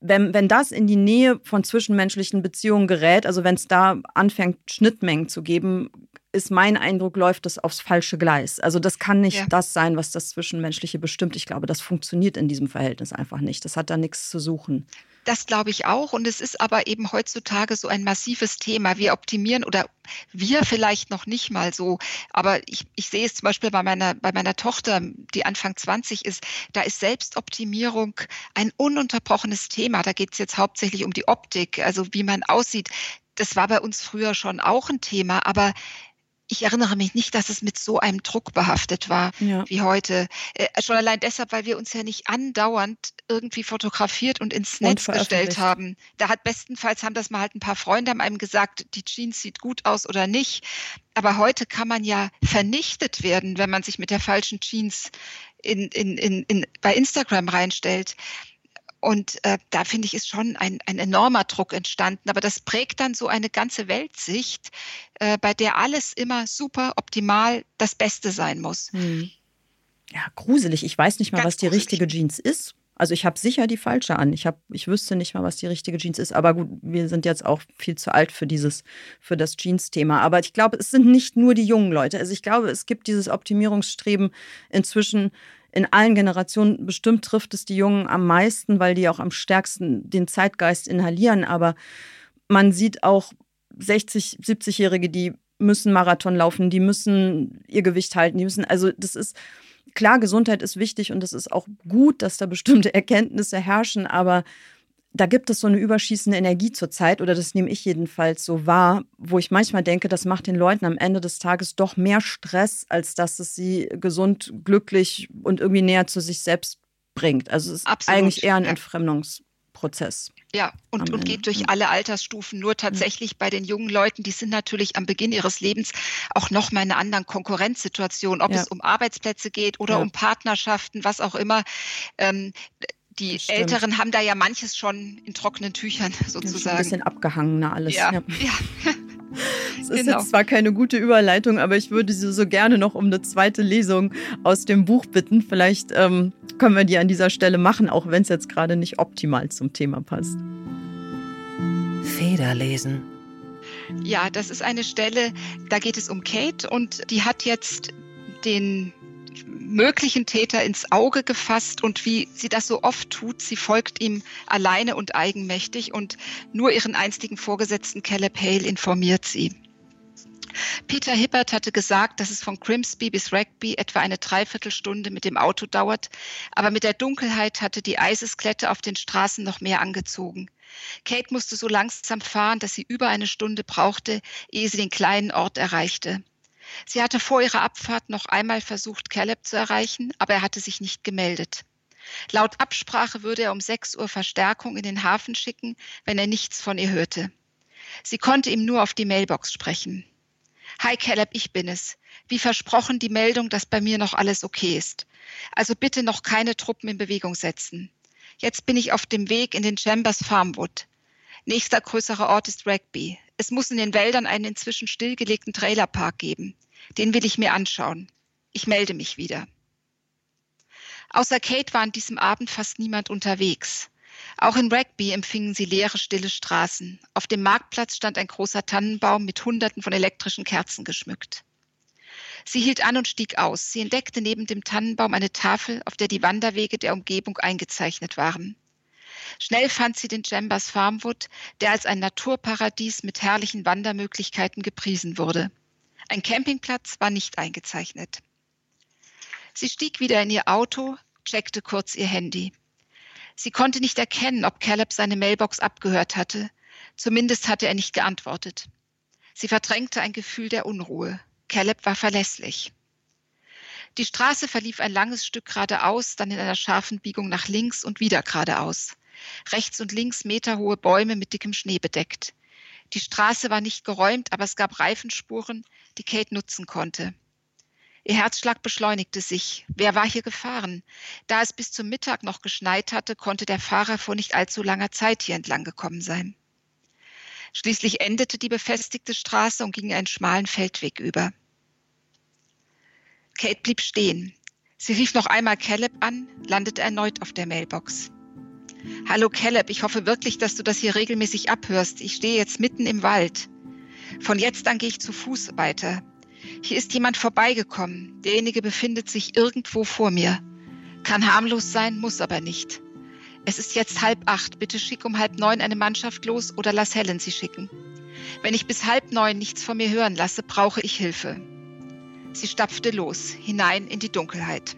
wenn, wenn das in die Nähe von zwischenmenschlichen Beziehungen gerät, also wenn es da anfängt, Schnittmengen zu geben, ist mein Eindruck, läuft das aufs falsche Gleis. Also das kann nicht ja. das sein, was das Zwischenmenschliche bestimmt. Ich glaube, das funktioniert in diesem Verhältnis einfach nicht. Das hat da nichts zu suchen. Das glaube ich auch. Und es ist aber eben heutzutage so ein massives Thema. Wir optimieren oder wir vielleicht noch nicht mal so. Aber ich, ich sehe es zum Beispiel bei meiner, bei meiner Tochter, die Anfang 20 ist. Da ist Selbstoptimierung ein ununterbrochenes Thema. Da geht es jetzt hauptsächlich um die Optik, also wie man aussieht. Das war bei uns früher schon auch ein Thema. Aber ich erinnere mich nicht, dass es mit so einem Druck behaftet war ja. wie heute. Äh, schon allein deshalb, weil wir uns ja nicht andauernd irgendwie fotografiert und ins Netz und gestellt haben. Da hat bestenfalls haben das mal halt ein paar Freunde haben einem gesagt, die Jeans sieht gut aus oder nicht. Aber heute kann man ja vernichtet werden, wenn man sich mit der falschen Jeans in, in, in, in, bei Instagram reinstellt. Und äh, da finde ich, ist schon ein, ein enormer Druck entstanden. Aber das prägt dann so eine ganze Weltsicht, äh, bei der alles immer super optimal das Beste sein muss. Hm. Ja, gruselig. Ich weiß nicht mal, Ganz was die gruselig. richtige Jeans ist. Also ich habe sicher die falsche an. Ich, hab, ich wüsste nicht mal, was die richtige Jeans ist. Aber gut, wir sind jetzt auch viel zu alt für dieses, für das Jeans-Thema. Aber ich glaube, es sind nicht nur die jungen Leute. Also ich glaube, es gibt dieses Optimierungsstreben inzwischen in allen Generationen. Bestimmt trifft es die Jungen am meisten, weil die auch am stärksten den Zeitgeist inhalieren. Aber man sieht auch 60, 70-Jährige, die müssen Marathon laufen, die müssen ihr Gewicht halten, die müssen, also das ist, klar, Gesundheit ist wichtig und es ist auch gut, dass da bestimmte Erkenntnisse herrschen, aber da gibt es so eine überschießende Energie zurzeit, oder das nehme ich jedenfalls so wahr, wo ich manchmal denke, das macht den Leuten am Ende des Tages doch mehr Stress, als dass es sie gesund, glücklich und irgendwie näher zu sich selbst bringt. Also es ist Absolut. eigentlich eher ein. Entfremdungsprozess. Ja, und, und geht durch alle Altersstufen. Nur tatsächlich bei den jungen Leuten, die sind natürlich am Beginn ihres Lebens auch noch mal in einer anderen Konkurrenzsituation, ob ja. es um Arbeitsplätze geht oder ja. um Partnerschaften, was auch immer. Ähm, die Älteren haben da ja manches schon in trockenen Tüchern sozusagen. Ein bisschen abgehangener alles. Ja. ja. ja. Es ist genau. jetzt zwar keine gute Überleitung, aber ich würde Sie so gerne noch um eine zweite Lesung aus dem Buch bitten. Vielleicht ähm, können wir die an dieser Stelle machen, auch wenn es jetzt gerade nicht optimal zum Thema passt. Federlesen. Ja, das ist eine Stelle, da geht es um Kate und die hat jetzt den möglichen Täter ins Auge gefasst und wie sie das so oft tut, sie folgt ihm alleine und eigenmächtig und nur ihren einstigen Vorgesetzten Caleb Hale informiert sie. Peter Hibbert hatte gesagt, dass es von Grimsby bis Rugby etwa eine Dreiviertelstunde mit dem Auto dauert, aber mit der Dunkelheit hatte die Eisesklette auf den Straßen noch mehr angezogen. Kate musste so langsam fahren, dass sie über eine Stunde brauchte, ehe sie den kleinen Ort erreichte. Sie hatte vor ihrer Abfahrt noch einmal versucht, Caleb zu erreichen, aber er hatte sich nicht gemeldet. Laut Absprache würde er um 6 Uhr Verstärkung in den Hafen schicken, wenn er nichts von ihr hörte. Sie konnte ihm nur auf die Mailbox sprechen. Hi Caleb, ich bin es. Wie versprochen die Meldung, dass bei mir noch alles okay ist. Also bitte noch keine Truppen in Bewegung setzen. Jetzt bin ich auf dem Weg in den Chambers Farmwood. Nächster größerer Ort ist Rugby. Es muss in den Wäldern einen inzwischen stillgelegten Trailerpark geben. Den will ich mir anschauen. Ich melde mich wieder. Außer Kate war an diesem Abend fast niemand unterwegs. Auch in Rugby empfingen sie leere, stille Straßen. Auf dem Marktplatz stand ein großer Tannenbaum mit Hunderten von elektrischen Kerzen geschmückt. Sie hielt an und stieg aus. Sie entdeckte neben dem Tannenbaum eine Tafel, auf der die Wanderwege der Umgebung eingezeichnet waren. Schnell fand sie den Chambers Farmwood, der als ein Naturparadies mit herrlichen Wandermöglichkeiten gepriesen wurde. Ein Campingplatz war nicht eingezeichnet. Sie stieg wieder in ihr Auto, checkte kurz ihr Handy. Sie konnte nicht erkennen, ob Caleb seine Mailbox abgehört hatte. Zumindest hatte er nicht geantwortet. Sie verdrängte ein Gefühl der Unruhe. Caleb war verlässlich. Die Straße verlief ein langes Stück geradeaus, dann in einer scharfen Biegung nach links und wieder geradeaus rechts und links meterhohe Bäume mit dickem Schnee bedeckt. Die Straße war nicht geräumt, aber es gab Reifenspuren, die Kate nutzen konnte. Ihr Herzschlag beschleunigte sich. Wer war hier gefahren? Da es bis zum Mittag noch geschneit hatte, konnte der Fahrer vor nicht allzu langer Zeit hier entlang gekommen sein. Schließlich endete die befestigte Straße und ging einen schmalen Feldweg über. Kate blieb stehen. Sie rief noch einmal Caleb an, landete erneut auf der Mailbox. Hallo Caleb, ich hoffe wirklich, dass du das hier regelmäßig abhörst. Ich stehe jetzt mitten im Wald. Von jetzt an gehe ich zu Fuß weiter. Hier ist jemand vorbeigekommen. Derjenige befindet sich irgendwo vor mir. Kann harmlos sein, muss aber nicht. Es ist jetzt halb acht. Bitte schick um halb neun eine Mannschaft los oder lass Helen sie schicken. Wenn ich bis halb neun nichts von mir hören lasse, brauche ich Hilfe. Sie stapfte los, hinein in die Dunkelheit.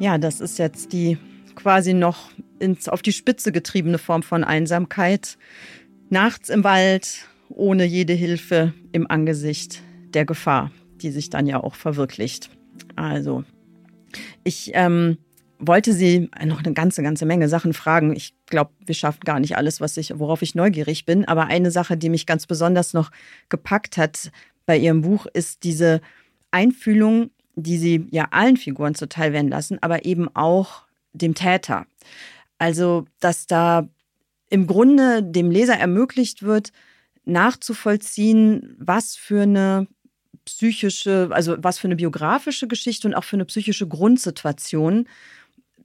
Ja, das ist jetzt die quasi noch ins, auf die Spitze getriebene Form von Einsamkeit. Nachts im Wald, ohne jede Hilfe im Angesicht der Gefahr, die sich dann ja auch verwirklicht. Also, ich ähm, wollte Sie noch eine ganze, ganze Menge Sachen fragen. Ich glaube, wir schaffen gar nicht alles, was ich, worauf ich neugierig bin. Aber eine Sache, die mich ganz besonders noch gepackt hat bei Ihrem Buch, ist diese Einfühlung, die Sie ja allen Figuren zuteil werden lassen, aber eben auch dem Täter. Also, dass da im Grunde dem Leser ermöglicht wird, nachzuvollziehen, was für eine psychische, also was für eine biografische Geschichte und auch für eine psychische Grundsituation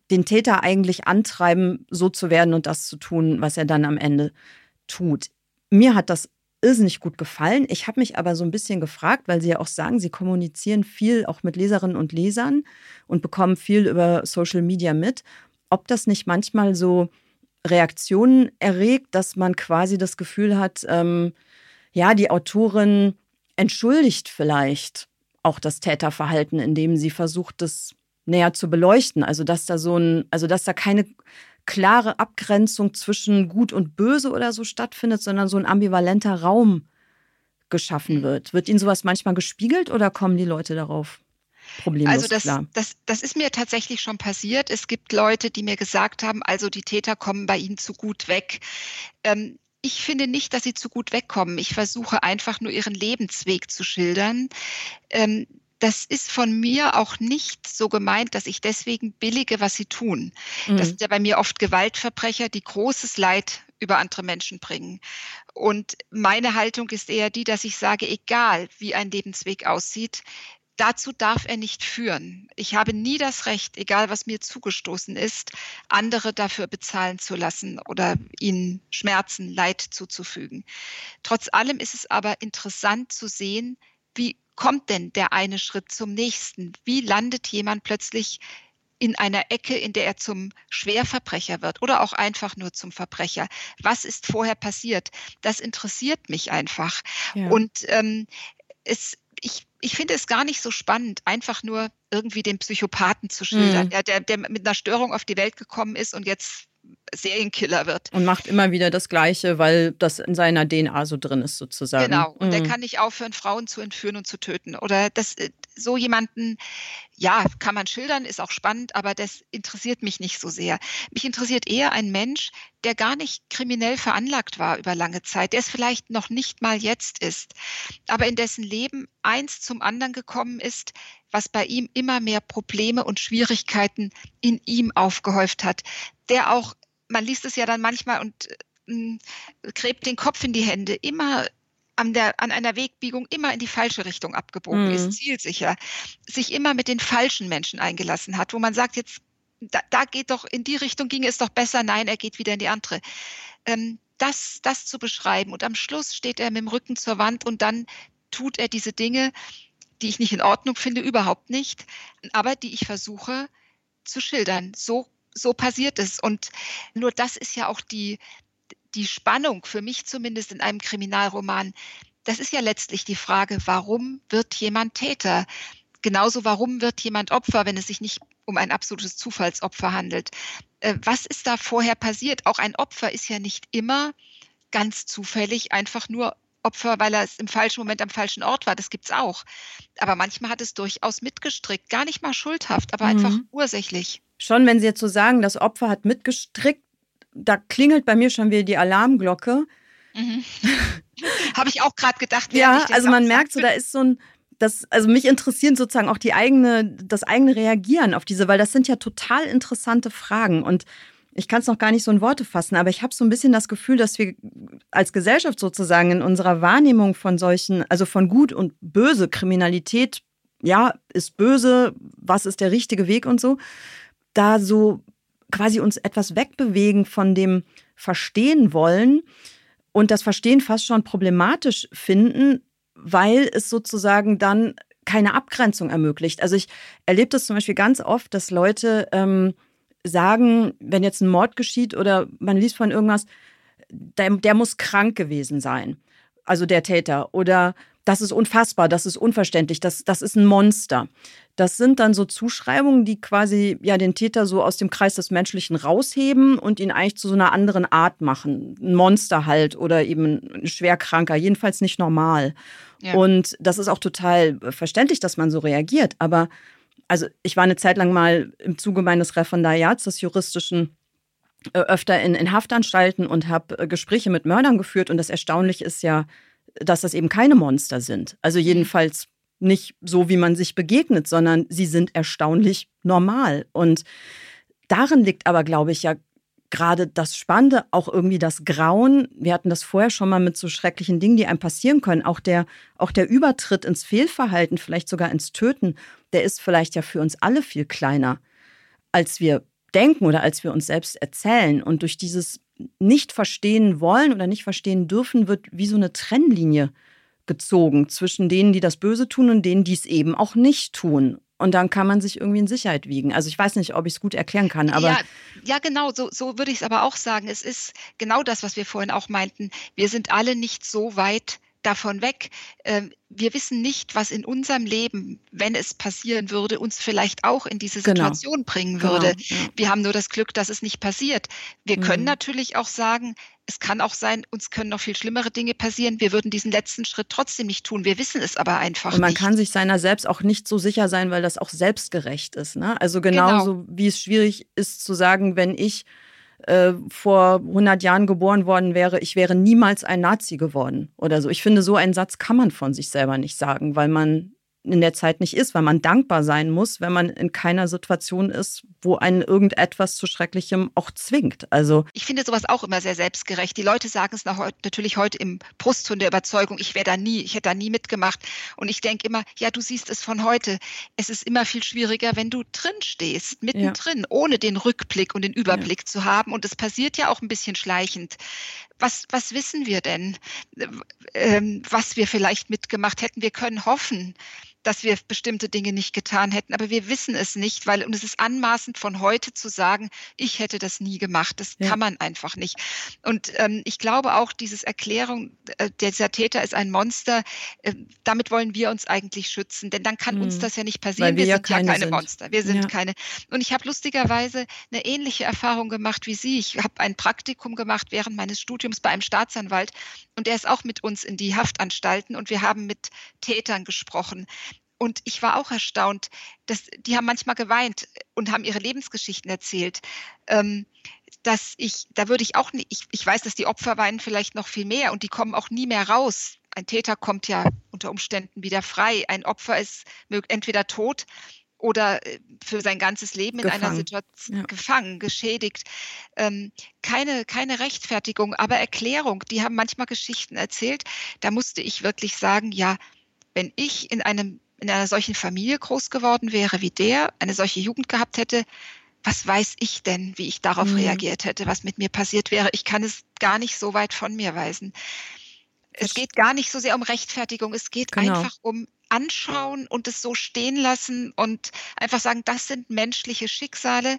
den Täter eigentlich antreiben, so zu werden und das zu tun, was er dann am Ende tut. Mir hat das irrsinnig gut gefallen. Ich habe mich aber so ein bisschen gefragt, weil Sie ja auch sagen, Sie kommunizieren viel auch mit Leserinnen und Lesern und bekommen viel über Social Media mit, ob das nicht manchmal so Reaktionen erregt, dass man quasi das Gefühl hat, ähm, ja, die Autorin entschuldigt vielleicht auch das Täterverhalten, indem sie versucht, das näher zu beleuchten. Also dass da so ein, also dass da keine klare Abgrenzung zwischen Gut und Böse oder so stattfindet, sondern so ein ambivalenter Raum geschaffen mhm. wird. Wird Ihnen sowas manchmal gespiegelt oder kommen die Leute darauf? Problemlos also das, klar. Das, das ist mir tatsächlich schon passiert. Es gibt Leute, die mir gesagt haben, also die Täter kommen bei Ihnen zu gut weg. Ähm, ich finde nicht, dass sie zu gut wegkommen. Ich versuche einfach nur ihren Lebensweg zu schildern. Ähm, das ist von mir auch nicht so gemeint, dass ich deswegen billige, was sie tun. Mhm. Das sind ja bei mir oft Gewaltverbrecher, die großes Leid über andere Menschen bringen. Und meine Haltung ist eher die, dass ich sage, egal wie ein Lebensweg aussieht, dazu darf er nicht führen. Ich habe nie das Recht, egal was mir zugestoßen ist, andere dafür bezahlen zu lassen oder ihnen Schmerzen, Leid zuzufügen. Trotz allem ist es aber interessant zu sehen, wie kommt denn der eine Schritt zum nächsten? Wie landet jemand plötzlich in einer Ecke, in der er zum Schwerverbrecher wird oder auch einfach nur zum Verbrecher. Was ist vorher passiert? Das interessiert mich einfach. Ja. Und ähm, es, ich, ich finde es gar nicht so spannend, einfach nur irgendwie den Psychopathen zu schildern, mhm. ja, der, der mit einer Störung auf die Welt gekommen ist und jetzt Serienkiller wird. Und macht immer wieder das Gleiche, weil das in seiner DNA so drin ist, sozusagen. Genau. Und mhm. der kann nicht aufhören, Frauen zu entführen und zu töten. Oder das, äh, so jemanden, ja, kann man schildern, ist auch spannend, aber das interessiert mich nicht so sehr. Mich interessiert eher ein Mensch, der gar nicht kriminell veranlagt war über lange Zeit, der es vielleicht noch nicht mal jetzt ist, aber in dessen Leben eins zum anderen gekommen ist, was bei ihm immer mehr Probleme und Schwierigkeiten in ihm aufgehäuft hat, der auch, man liest es ja dann manchmal und äh, gräbt den Kopf in die Hände, immer an, der, an einer Wegbiegung immer in die falsche Richtung abgebogen mhm. ist, zielsicher, sich immer mit den falschen Menschen eingelassen hat, wo man sagt, jetzt, da, da geht doch, in die Richtung ginge es doch besser, nein, er geht wieder in die andere. Ähm, das, das zu beschreiben. Und am Schluss steht er mit dem Rücken zur Wand und dann tut er diese Dinge, die ich nicht in Ordnung finde, überhaupt nicht, aber die ich versuche zu schildern. So, so passiert es. Und nur das ist ja auch die, die Spannung, für mich zumindest in einem Kriminalroman. Das ist ja letztlich die Frage, warum wird jemand Täter? Genauso, warum wird jemand Opfer, wenn es sich nicht um ein absolutes Zufallsopfer handelt? Äh, was ist da vorher passiert? Auch ein Opfer ist ja nicht immer ganz zufällig einfach nur Opfer, weil er im falschen Moment am falschen Ort war. Das gibt es auch. Aber manchmal hat es durchaus mitgestrickt. Gar nicht mal schuldhaft, aber mhm. einfach ursächlich. Schon, wenn Sie jetzt so sagen, das Opfer hat mitgestrickt, da klingelt bei mir schon wieder die Alarmglocke. Mhm. Habe ich auch gerade gedacht. Ja, also man merkt so, da ist so ein, das, also mich interessieren sozusagen auch die eigene, das eigene Reagieren auf diese, weil das sind ja total interessante Fragen und ich kann es noch gar nicht so in Worte fassen, aber ich habe so ein bisschen das Gefühl, dass wir als Gesellschaft sozusagen in unserer Wahrnehmung von solchen, also von gut und böse Kriminalität, ja, ist böse, was ist der richtige Weg und so, da so quasi uns etwas wegbewegen von dem Verstehen wollen und das Verstehen fast schon problematisch finden, weil es sozusagen dann keine Abgrenzung ermöglicht. Also ich erlebe das zum Beispiel ganz oft, dass Leute ähm, sagen, wenn jetzt ein Mord geschieht oder man liest von irgendwas, der, der muss krank gewesen sein. Also der Täter, oder das ist unfassbar, das ist unverständlich, das, das ist ein Monster. Das sind dann so Zuschreibungen, die quasi ja den Täter so aus dem Kreis des Menschlichen rausheben und ihn eigentlich zu so einer anderen Art machen. Ein Monster halt oder eben ein schwerkranker, jedenfalls nicht normal. Ja. Und das ist auch total verständlich, dass man so reagiert. Aber also ich war eine Zeit lang mal im Zuge meines Referendariats des juristischen öfter in, in Haftanstalten und habe äh, Gespräche mit Mördern geführt. Und das Erstaunliche ist ja, dass das eben keine Monster sind. Also mhm. jedenfalls nicht so, wie man sich begegnet, sondern sie sind erstaunlich normal. Und darin liegt aber, glaube ich, ja gerade das Spannende, auch irgendwie das Grauen. Wir hatten das vorher schon mal mit so schrecklichen Dingen, die einem passieren können. Auch der, auch der Übertritt ins Fehlverhalten, vielleicht sogar ins Töten, der ist vielleicht ja für uns alle viel kleiner, als wir denken oder als wir uns selbst erzählen. Und durch dieses nicht verstehen wollen oder nicht verstehen dürfen, wird wie so eine Trennlinie gezogen zwischen denen, die das Böse tun und denen, die es eben auch nicht tun. Und dann kann man sich irgendwie in Sicherheit wiegen. Also ich weiß nicht, ob ich es gut erklären kann, aber. Ja, ja genau, so, so würde ich es aber auch sagen. Es ist genau das, was wir vorhin auch meinten. Wir sind alle nicht so weit davon weg. Ähm, wir wissen nicht, was in unserem Leben, wenn es passieren würde, uns vielleicht auch in diese genau. Situation genau. bringen würde. Genau, ja. Wir haben nur das Glück, dass es nicht passiert. Wir mhm. können natürlich auch sagen, es kann auch sein, uns können noch viel schlimmere Dinge passieren. Wir würden diesen letzten Schritt trotzdem nicht tun. Wir wissen es aber einfach Und man nicht. kann sich seiner selbst auch nicht so sicher sein, weil das auch selbstgerecht ist. Ne? Also genauso genau. wie es schwierig ist zu sagen, wenn ich äh, vor 100 Jahren geboren worden wäre, ich wäre niemals ein Nazi geworden oder so. Ich finde, so einen Satz kann man von sich selber nicht sagen, weil man in der Zeit nicht ist, weil man dankbar sein muss, wenn man in keiner Situation ist, wo einen irgendetwas zu Schrecklichem auch zwingt. Also ich finde sowas auch immer sehr selbstgerecht. Die Leute sagen es natürlich heute im Brustton der Überzeugung, ich wäre da nie, ich hätte da nie mitgemacht. Und ich denke immer, ja, du siehst es von heute. Es ist immer viel schwieriger, wenn du drin stehst, mittendrin, ja. ohne den Rückblick und den Überblick ja. zu haben. Und es passiert ja auch ein bisschen schleichend was, was wissen wir denn, ähm, was wir vielleicht mitgemacht hätten? Wir können hoffen, dass wir bestimmte Dinge nicht getan hätten, aber wir wissen es nicht, weil und es ist anmaßend von heute zu sagen, ich hätte das nie gemacht. Das ja. kann man einfach nicht. Und ähm, ich glaube auch, dieses Erklärung, äh, dieser Täter ist ein Monster, äh, damit wollen wir uns eigentlich schützen, denn dann kann mhm. uns das ja nicht passieren. wir, wir sind ja keine, sind. Monster. Wir sind ja. keine. Und ich habe lustigerweise eine ähnliche Erfahrung gemacht wie Sie. Ich habe ein Praktikum gemacht während meines Studiums bei einem Staatsanwalt und er ist auch mit uns in die Haftanstalten und wir haben mit Tätern gesprochen. Und ich war auch erstaunt, dass die haben manchmal geweint und haben ihre Lebensgeschichten erzählt. Ähm, dass ich, da würde ich auch nicht, ich, ich weiß, dass die Opfer weinen vielleicht noch viel mehr und die kommen auch nie mehr raus. Ein Täter kommt ja unter Umständen wieder frei. Ein Opfer ist entweder tot oder äh, für sein ganzes Leben in gefangen. einer Situation ja. gefangen, geschädigt. Ähm, keine, keine Rechtfertigung, aber Erklärung. Die haben manchmal Geschichten erzählt. Da musste ich wirklich sagen, ja, wenn ich in einem in einer solchen Familie groß geworden wäre wie der, eine solche Jugend gehabt hätte, was weiß ich denn, wie ich darauf mhm. reagiert hätte, was mit mir passiert wäre? Ich kann es gar nicht so weit von mir weisen. Es geht gar nicht so sehr um Rechtfertigung, es geht genau. einfach um anschauen und es so stehen lassen und einfach sagen, das sind menschliche Schicksale,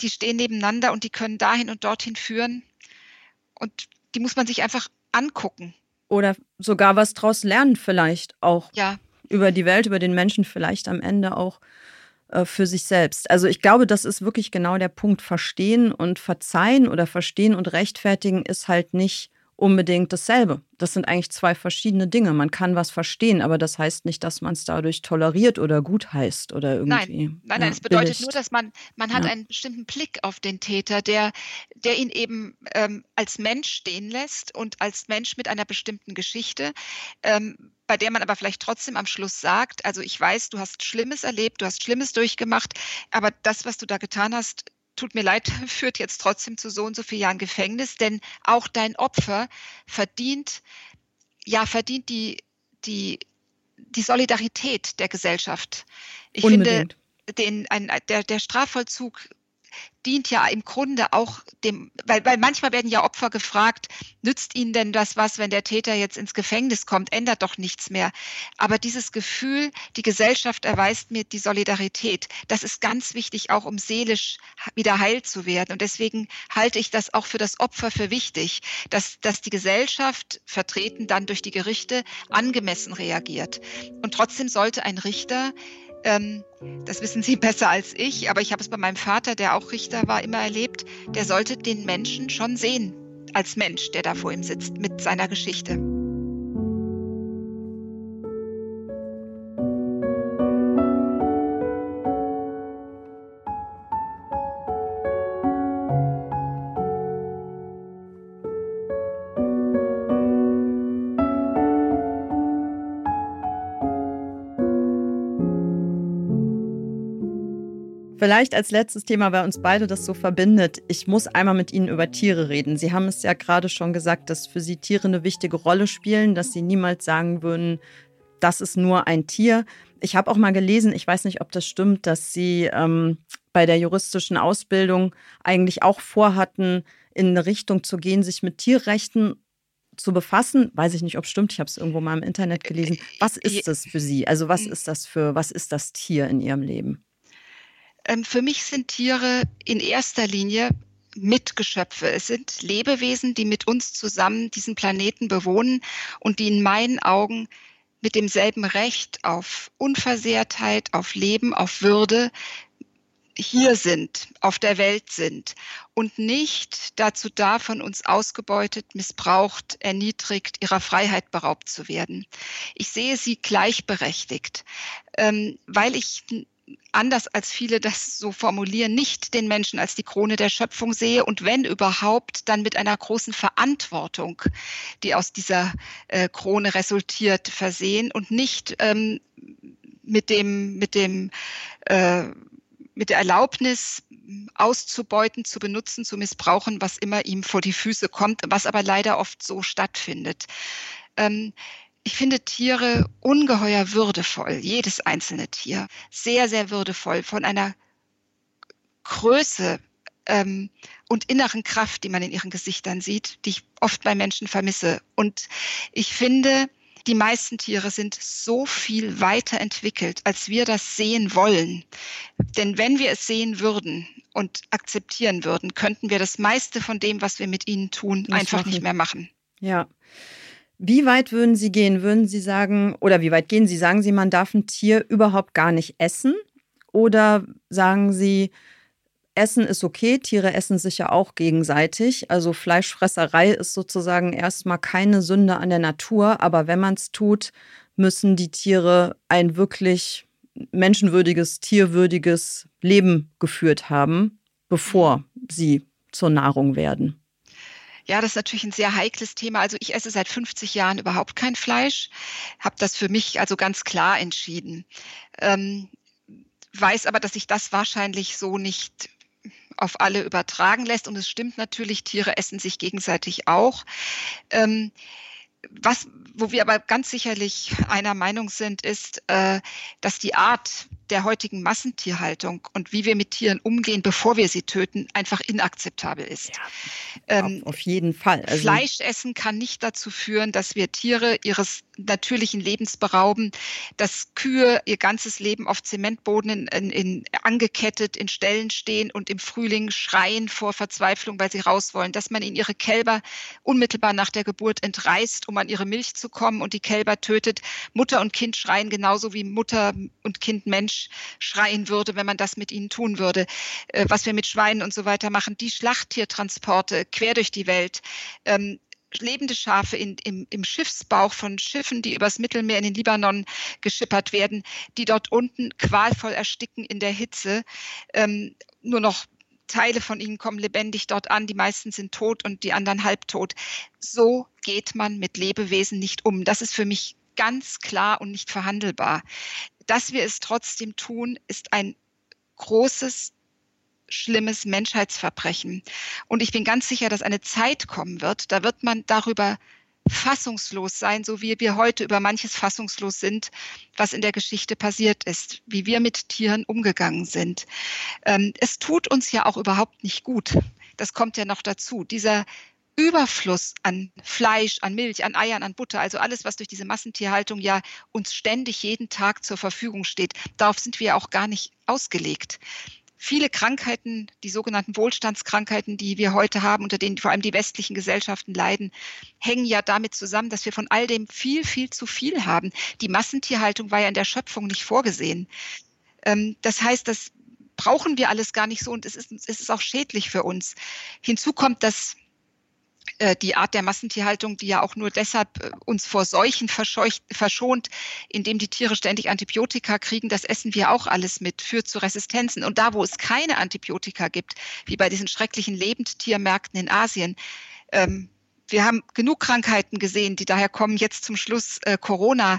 die stehen nebeneinander und die können dahin und dorthin führen. Und die muss man sich einfach angucken. Oder sogar was draus lernen, vielleicht auch. Ja, über die Welt, über den Menschen vielleicht am Ende auch äh, für sich selbst. Also ich glaube, das ist wirklich genau der Punkt. Verstehen und verzeihen oder verstehen und rechtfertigen ist halt nicht unbedingt dasselbe. Das sind eigentlich zwei verschiedene Dinge. Man kann was verstehen, aber das heißt nicht, dass man es dadurch toleriert oder gut heißt oder irgendwie. Nein, nein, nein. es bedeutet billigt. nur, dass man, man hat ja. einen bestimmten Blick auf den Täter, der, der ihn eben ähm, als Mensch stehen lässt und als Mensch mit einer bestimmten Geschichte. Ähm, bei der man aber vielleicht trotzdem am Schluss sagt, also ich weiß, du hast Schlimmes erlebt, du hast Schlimmes durchgemacht, aber das, was du da getan hast, tut mir leid, führt jetzt trotzdem zu so und so vielen Jahren Gefängnis, denn auch dein Opfer verdient, ja, verdient die, die, die Solidarität der Gesellschaft. Ich Unbedingt. finde, den, ein, der, der Strafvollzug dient ja im Grunde auch dem, weil, weil manchmal werden ja Opfer gefragt, nützt ihnen denn das was, wenn der Täter jetzt ins Gefängnis kommt, ändert doch nichts mehr. Aber dieses Gefühl, die Gesellschaft erweist mir die Solidarität, das ist ganz wichtig, auch um seelisch wieder heil zu werden. Und deswegen halte ich das auch für das Opfer für wichtig, dass, dass die Gesellschaft, vertreten dann durch die Gerichte, angemessen reagiert. Und trotzdem sollte ein Richter ähm, das wissen Sie besser als ich, aber ich habe es bei meinem Vater, der auch Richter war, immer erlebt. Der sollte den Menschen schon sehen als Mensch, der da vor ihm sitzt mit seiner Geschichte. Vielleicht als letztes Thema, weil uns beide das so verbindet. Ich muss einmal mit Ihnen über Tiere reden. Sie haben es ja gerade schon gesagt, dass für Sie Tiere eine wichtige Rolle spielen, dass Sie niemals sagen würden, das ist nur ein Tier. Ich habe auch mal gelesen, ich weiß nicht, ob das stimmt, dass Sie ähm, bei der juristischen Ausbildung eigentlich auch vorhatten, in eine Richtung zu gehen, sich mit Tierrechten zu befassen. Weiß ich nicht, ob es stimmt. Ich habe es irgendwo mal im Internet gelesen. Was ist das für Sie? Also was ist das für, was ist das Tier in Ihrem Leben? Ähm, für mich sind Tiere in erster Linie Mitgeschöpfe. Es sind Lebewesen, die mit uns zusammen diesen Planeten bewohnen und die in meinen Augen mit demselben Recht auf Unversehrtheit, auf Leben, auf Würde hier sind, auf der Welt sind und nicht dazu da, von uns ausgebeutet, missbraucht, erniedrigt, ihrer Freiheit beraubt zu werden. Ich sehe sie gleichberechtigt, ähm, weil ich anders als viele das so formulieren, nicht den Menschen als die Krone der Schöpfung sehe und wenn überhaupt, dann mit einer großen Verantwortung, die aus dieser äh, Krone resultiert, versehen und nicht ähm, mit dem, mit dem, äh, mit der Erlaubnis auszubeuten, zu benutzen, zu missbrauchen, was immer ihm vor die Füße kommt, was aber leider oft so stattfindet. Ähm, ich finde Tiere ungeheuer würdevoll, jedes einzelne Tier. Sehr, sehr würdevoll, von einer Größe ähm, und inneren Kraft, die man in ihren Gesichtern sieht, die ich oft bei Menschen vermisse. Und ich finde, die meisten Tiere sind so viel weiterentwickelt, als wir das sehen wollen. Denn wenn wir es sehen würden und akzeptieren würden, könnten wir das meiste von dem, was wir mit ihnen tun, das einfach nicht mehr machen. Ja. Wie weit würden Sie gehen? Würden Sie sagen, oder wie weit gehen Sie? Sagen Sie, man darf ein Tier überhaupt gar nicht essen? Oder sagen Sie, Essen ist okay, Tiere essen sich ja auch gegenseitig. Also Fleischfresserei ist sozusagen erstmal keine Sünde an der Natur, aber wenn man es tut, müssen die Tiere ein wirklich menschenwürdiges, tierwürdiges Leben geführt haben, bevor sie zur Nahrung werden. Ja, das ist natürlich ein sehr heikles Thema. Also ich esse seit 50 Jahren überhaupt kein Fleisch, habe das für mich also ganz klar entschieden. Ähm, weiß aber, dass sich das wahrscheinlich so nicht auf alle übertragen lässt. Und es stimmt natürlich, Tiere essen sich gegenseitig auch. Ähm, was, wo wir aber ganz sicherlich einer Meinung sind, ist, äh, dass die Art der heutigen Massentierhaltung und wie wir mit Tieren umgehen, bevor wir sie töten, einfach inakzeptabel ist. Ja, ähm, auf jeden Fall. Also Fleischessen kann nicht dazu führen, dass wir Tiere ihres natürlichen Lebens berauben, dass Kühe ihr ganzes Leben auf Zementboden in, in, in, angekettet in Ställen stehen und im Frühling schreien vor Verzweiflung, weil sie raus wollen, dass man ihnen ihre Kälber unmittelbar nach der Geburt entreißt, um an ihre Milch zu kommen und die Kälber tötet. Mutter und Kind schreien genauso wie Mutter und Kind Mensch schreien würde, wenn man das mit ihnen tun würde. Äh, was wir mit Schweinen und so weiter machen, die Schlachttiertransporte quer durch die Welt. Ähm, lebende Schafe in, im, im Schiffsbauch von Schiffen, die übers Mittelmeer in den Libanon geschippert werden, die dort unten qualvoll ersticken in der Hitze. Ähm, nur noch Teile von ihnen kommen lebendig dort an, die meisten sind tot und die anderen halbtot. So geht man mit Lebewesen nicht um. Das ist für mich ganz klar und nicht verhandelbar. Dass wir es trotzdem tun, ist ein großes, schlimmes Menschheitsverbrechen. Und ich bin ganz sicher, dass eine Zeit kommen wird, da wird man darüber fassungslos sein, so wie wir heute über manches fassungslos sind, was in der Geschichte passiert ist, wie wir mit Tieren umgegangen sind. Ähm, es tut uns ja auch überhaupt nicht gut. Das kommt ja noch dazu. Dieser Überfluss an Fleisch, an Milch, an Eiern, an Butter, also alles, was durch diese Massentierhaltung ja uns ständig jeden Tag zur Verfügung steht, darauf sind wir auch gar nicht ausgelegt viele Krankheiten, die sogenannten Wohlstandskrankheiten, die wir heute haben, unter denen vor allem die westlichen Gesellschaften leiden, hängen ja damit zusammen, dass wir von all dem viel, viel zu viel haben. Die Massentierhaltung war ja in der Schöpfung nicht vorgesehen. Ähm, das heißt, das brauchen wir alles gar nicht so und es ist, es ist auch schädlich für uns. Hinzu kommt, dass die Art der Massentierhaltung, die ja auch nur deshalb äh, uns vor Seuchen verschont, indem die Tiere ständig Antibiotika kriegen, das essen wir auch alles mit, führt zu Resistenzen. Und da, wo es keine Antibiotika gibt, wie bei diesen schrecklichen Lebendtiermärkten in Asien, ähm, wir haben genug Krankheiten gesehen, die daher kommen. Jetzt zum Schluss äh, Corona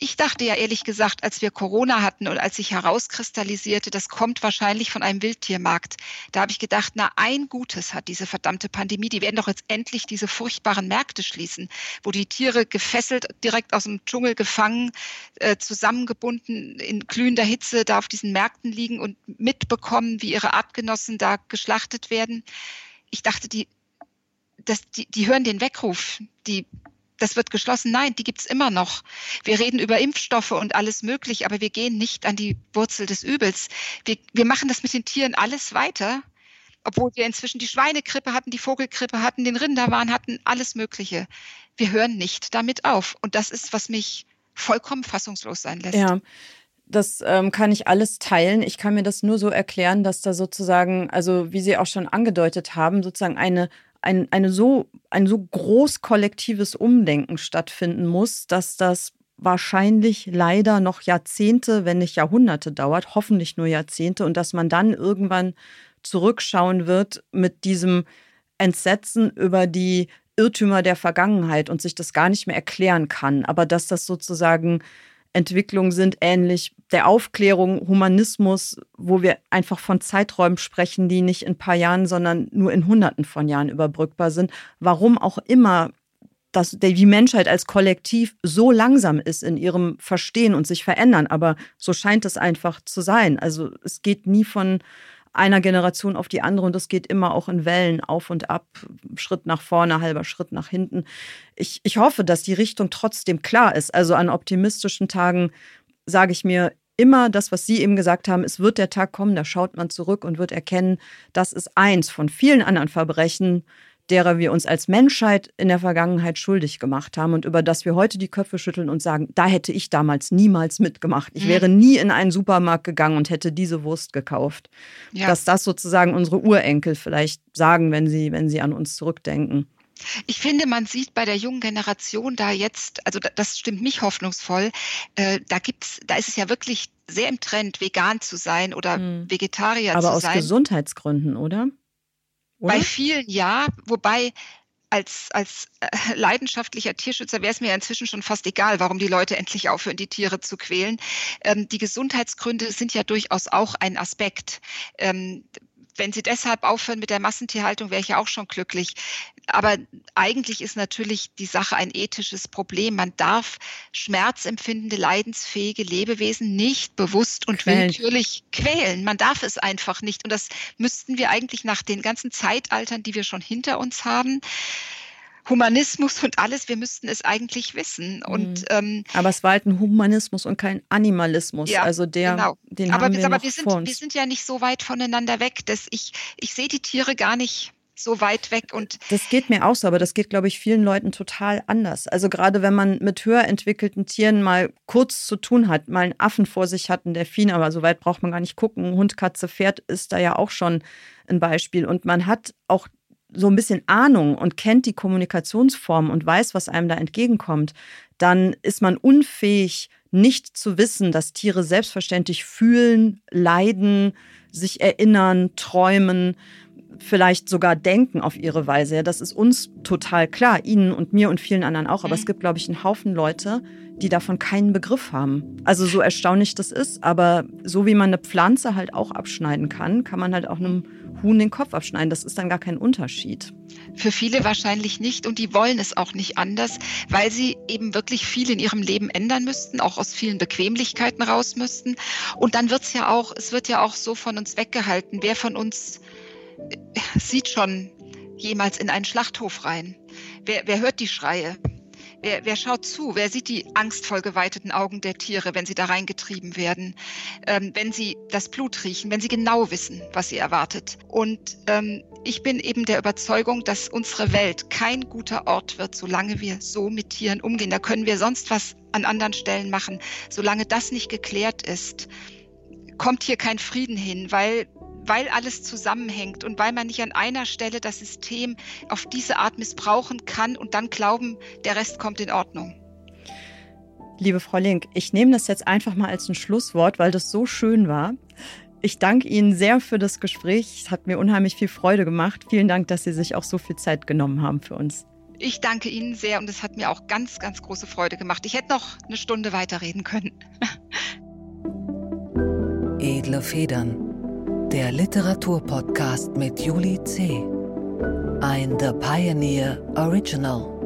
ich dachte ja ehrlich gesagt, als wir Corona hatten und als sich herauskristallisierte, das kommt wahrscheinlich von einem Wildtiermarkt, da habe ich gedacht, na ein Gutes hat diese verdammte Pandemie. Die werden doch jetzt endlich diese furchtbaren Märkte schließen, wo die Tiere gefesselt, direkt aus dem Dschungel gefangen, äh, zusammengebunden in glühender Hitze da auf diesen Märkten liegen und mitbekommen, wie ihre Artgenossen da geschlachtet werden. Ich dachte, die, das, die, die hören den Weckruf, die das wird geschlossen. Nein, die gibt's immer noch. Wir reden über Impfstoffe und alles möglich, aber wir gehen nicht an die Wurzel des Übels. Wir, wir machen das mit den Tieren alles weiter, obwohl wir inzwischen die Schweinegrippe hatten, die Vogelgrippe hatten, den Rinderwahn hatten, alles Mögliche. Wir hören nicht damit auf. Und das ist, was mich vollkommen fassungslos sein lässt. Ja. Das ähm, kann ich alles teilen. Ich kann mir das nur so erklären, dass da sozusagen, also wie Sie auch schon angedeutet haben, sozusagen eine ein, eine so, ein so groß kollektives Umdenken stattfinden muss, dass das wahrscheinlich leider noch Jahrzehnte, wenn nicht Jahrhunderte dauert, hoffentlich nur Jahrzehnte und dass man dann irgendwann zurückschauen wird mit diesem Entsetzen über die Irrtümer der Vergangenheit und sich das gar nicht mehr erklären kann, aber dass das sozusagen Entwicklungen sind, ähnlich der Aufklärung, Humanismus, wo wir einfach von Zeiträumen sprechen, die nicht in ein paar Jahren, sondern nur in Hunderten von Jahren überbrückbar sind. Warum auch immer dass die Menschheit als Kollektiv so langsam ist in ihrem Verstehen und sich verändern. Aber so scheint es einfach zu sein. Also es geht nie von einer Generation auf die andere und das geht immer auch in Wellen auf und ab, Schritt nach vorne, halber Schritt nach hinten. Ich, ich hoffe, dass die Richtung trotzdem klar ist. Also an optimistischen Tagen sage ich mir immer das, was Sie eben gesagt haben, es wird der Tag kommen, da schaut man zurück und wird erkennen, das ist eins von vielen anderen Verbrechen, derer wir uns als Menschheit in der Vergangenheit schuldig gemacht haben und über das wir heute die Köpfe schütteln und sagen, da hätte ich damals niemals mitgemacht. Ich mhm. wäre nie in einen Supermarkt gegangen und hätte diese Wurst gekauft. Ja. Dass das sozusagen unsere Urenkel vielleicht sagen, wenn sie, wenn sie an uns zurückdenken. Ich finde, man sieht bei der jungen Generation da jetzt, also das stimmt mich hoffnungsvoll, äh, da gibt's, da ist es ja wirklich sehr im Trend, vegan zu sein oder hm. Vegetarier Aber zu sein. Aber aus Gesundheitsgründen, oder? Oder? Bei vielen ja, wobei als, als äh, leidenschaftlicher Tierschützer wäre es mir inzwischen schon fast egal, warum die Leute endlich aufhören, die Tiere zu quälen. Ähm, die Gesundheitsgründe sind ja durchaus auch ein Aspekt. Ähm, wenn Sie deshalb aufhören mit der Massentierhaltung, wäre ich ja auch schon glücklich. Aber eigentlich ist natürlich die Sache ein ethisches Problem. Man darf schmerzempfindende, leidensfähige Lebewesen nicht bewusst und quälen. willkürlich quälen. Man darf es einfach nicht. Und das müssten wir eigentlich nach den ganzen Zeitaltern, die wir schon hinter uns haben, Humanismus und alles, wir müssten es eigentlich wissen. Und, mhm. ähm, aber es war halt ein Humanismus und kein Animalismus. Ja, also der, genau. den aber, haben wir, aber wir sind, wir sind ja nicht so weit voneinander weg, dass ich, ich sehe die Tiere gar nicht so weit weg und das geht mir auch so, aber das geht, glaube ich, vielen Leuten total anders. Also gerade wenn man mit höher entwickelten Tieren mal kurz zu tun hat, mal einen Affen vor sich hat, einen Delfin, aber so weit braucht man gar nicht gucken. Hund, Katze, Pferd ist da ja auch schon ein Beispiel und man hat auch so ein bisschen Ahnung und kennt die Kommunikationsform und weiß, was einem da entgegenkommt, dann ist man unfähig, nicht zu wissen, dass Tiere selbstverständlich fühlen, leiden, sich erinnern, träumen. vielleicht sogar denken auf ihre Weise. Ja, das ist uns total klar, Ihnen und mir und vielen anderen auch. Aber mhm. es gibt, glaube ich, einen Haufen Leute, die davon keinen Begriff haben. Also so erstaunlich das ist, aber so wie man eine Pflanze halt auch abschneiden kann, kann man halt auch einem Huhn den Kopf abschneiden. Das ist dann gar kein Unterschied. Für viele wahrscheinlich nicht und die wollen es auch nicht anders, weil sie eben wirklich viel in ihrem Leben ändern müssten, auch aus vielen Bequemlichkeiten raus müssten. Und dann wird es ja auch, es wird ja auch so von uns weggehalten. Wer von uns äh, sieht schon jemals in einen Schlachthof rein? Wer, wer hört die Schreie? Wer, wer schaut zu? Wer sieht die angstvoll geweiteten Augen der Tiere, wenn sie da reingetrieben werden? Ähm, wenn sie das Blut riechen, wenn sie genau wissen, was sie erwartet? Und ähm, ich bin eben der Überzeugung, dass unsere Welt kein guter Ort wird, solange wir so mit Tieren umgehen. Da können wir sonst was an anderen Stellen machen. Solange das nicht geklärt ist, kommt hier kein Frieden hin, weil weil alles zusammenhängt und weil man nicht an einer Stelle das System auf diese Art missbrauchen kann und dann glauben, der Rest kommt in Ordnung. Liebe Frau Link, ich nehme das jetzt einfach mal als ein Schlusswort, weil das so schön war. Ich danke Ihnen sehr für das Gespräch. Es hat mir unheimlich viel Freude gemacht. Vielen Dank, dass Sie sich auch so viel Zeit genommen haben für uns. Ich danke Ihnen sehr und es hat mir auch ganz, ganz große Freude gemacht. Ich hätte noch eine Stunde weiterreden können. Edle Federn der Literaturpodcast mit Julie C. Ein The Pioneer Original.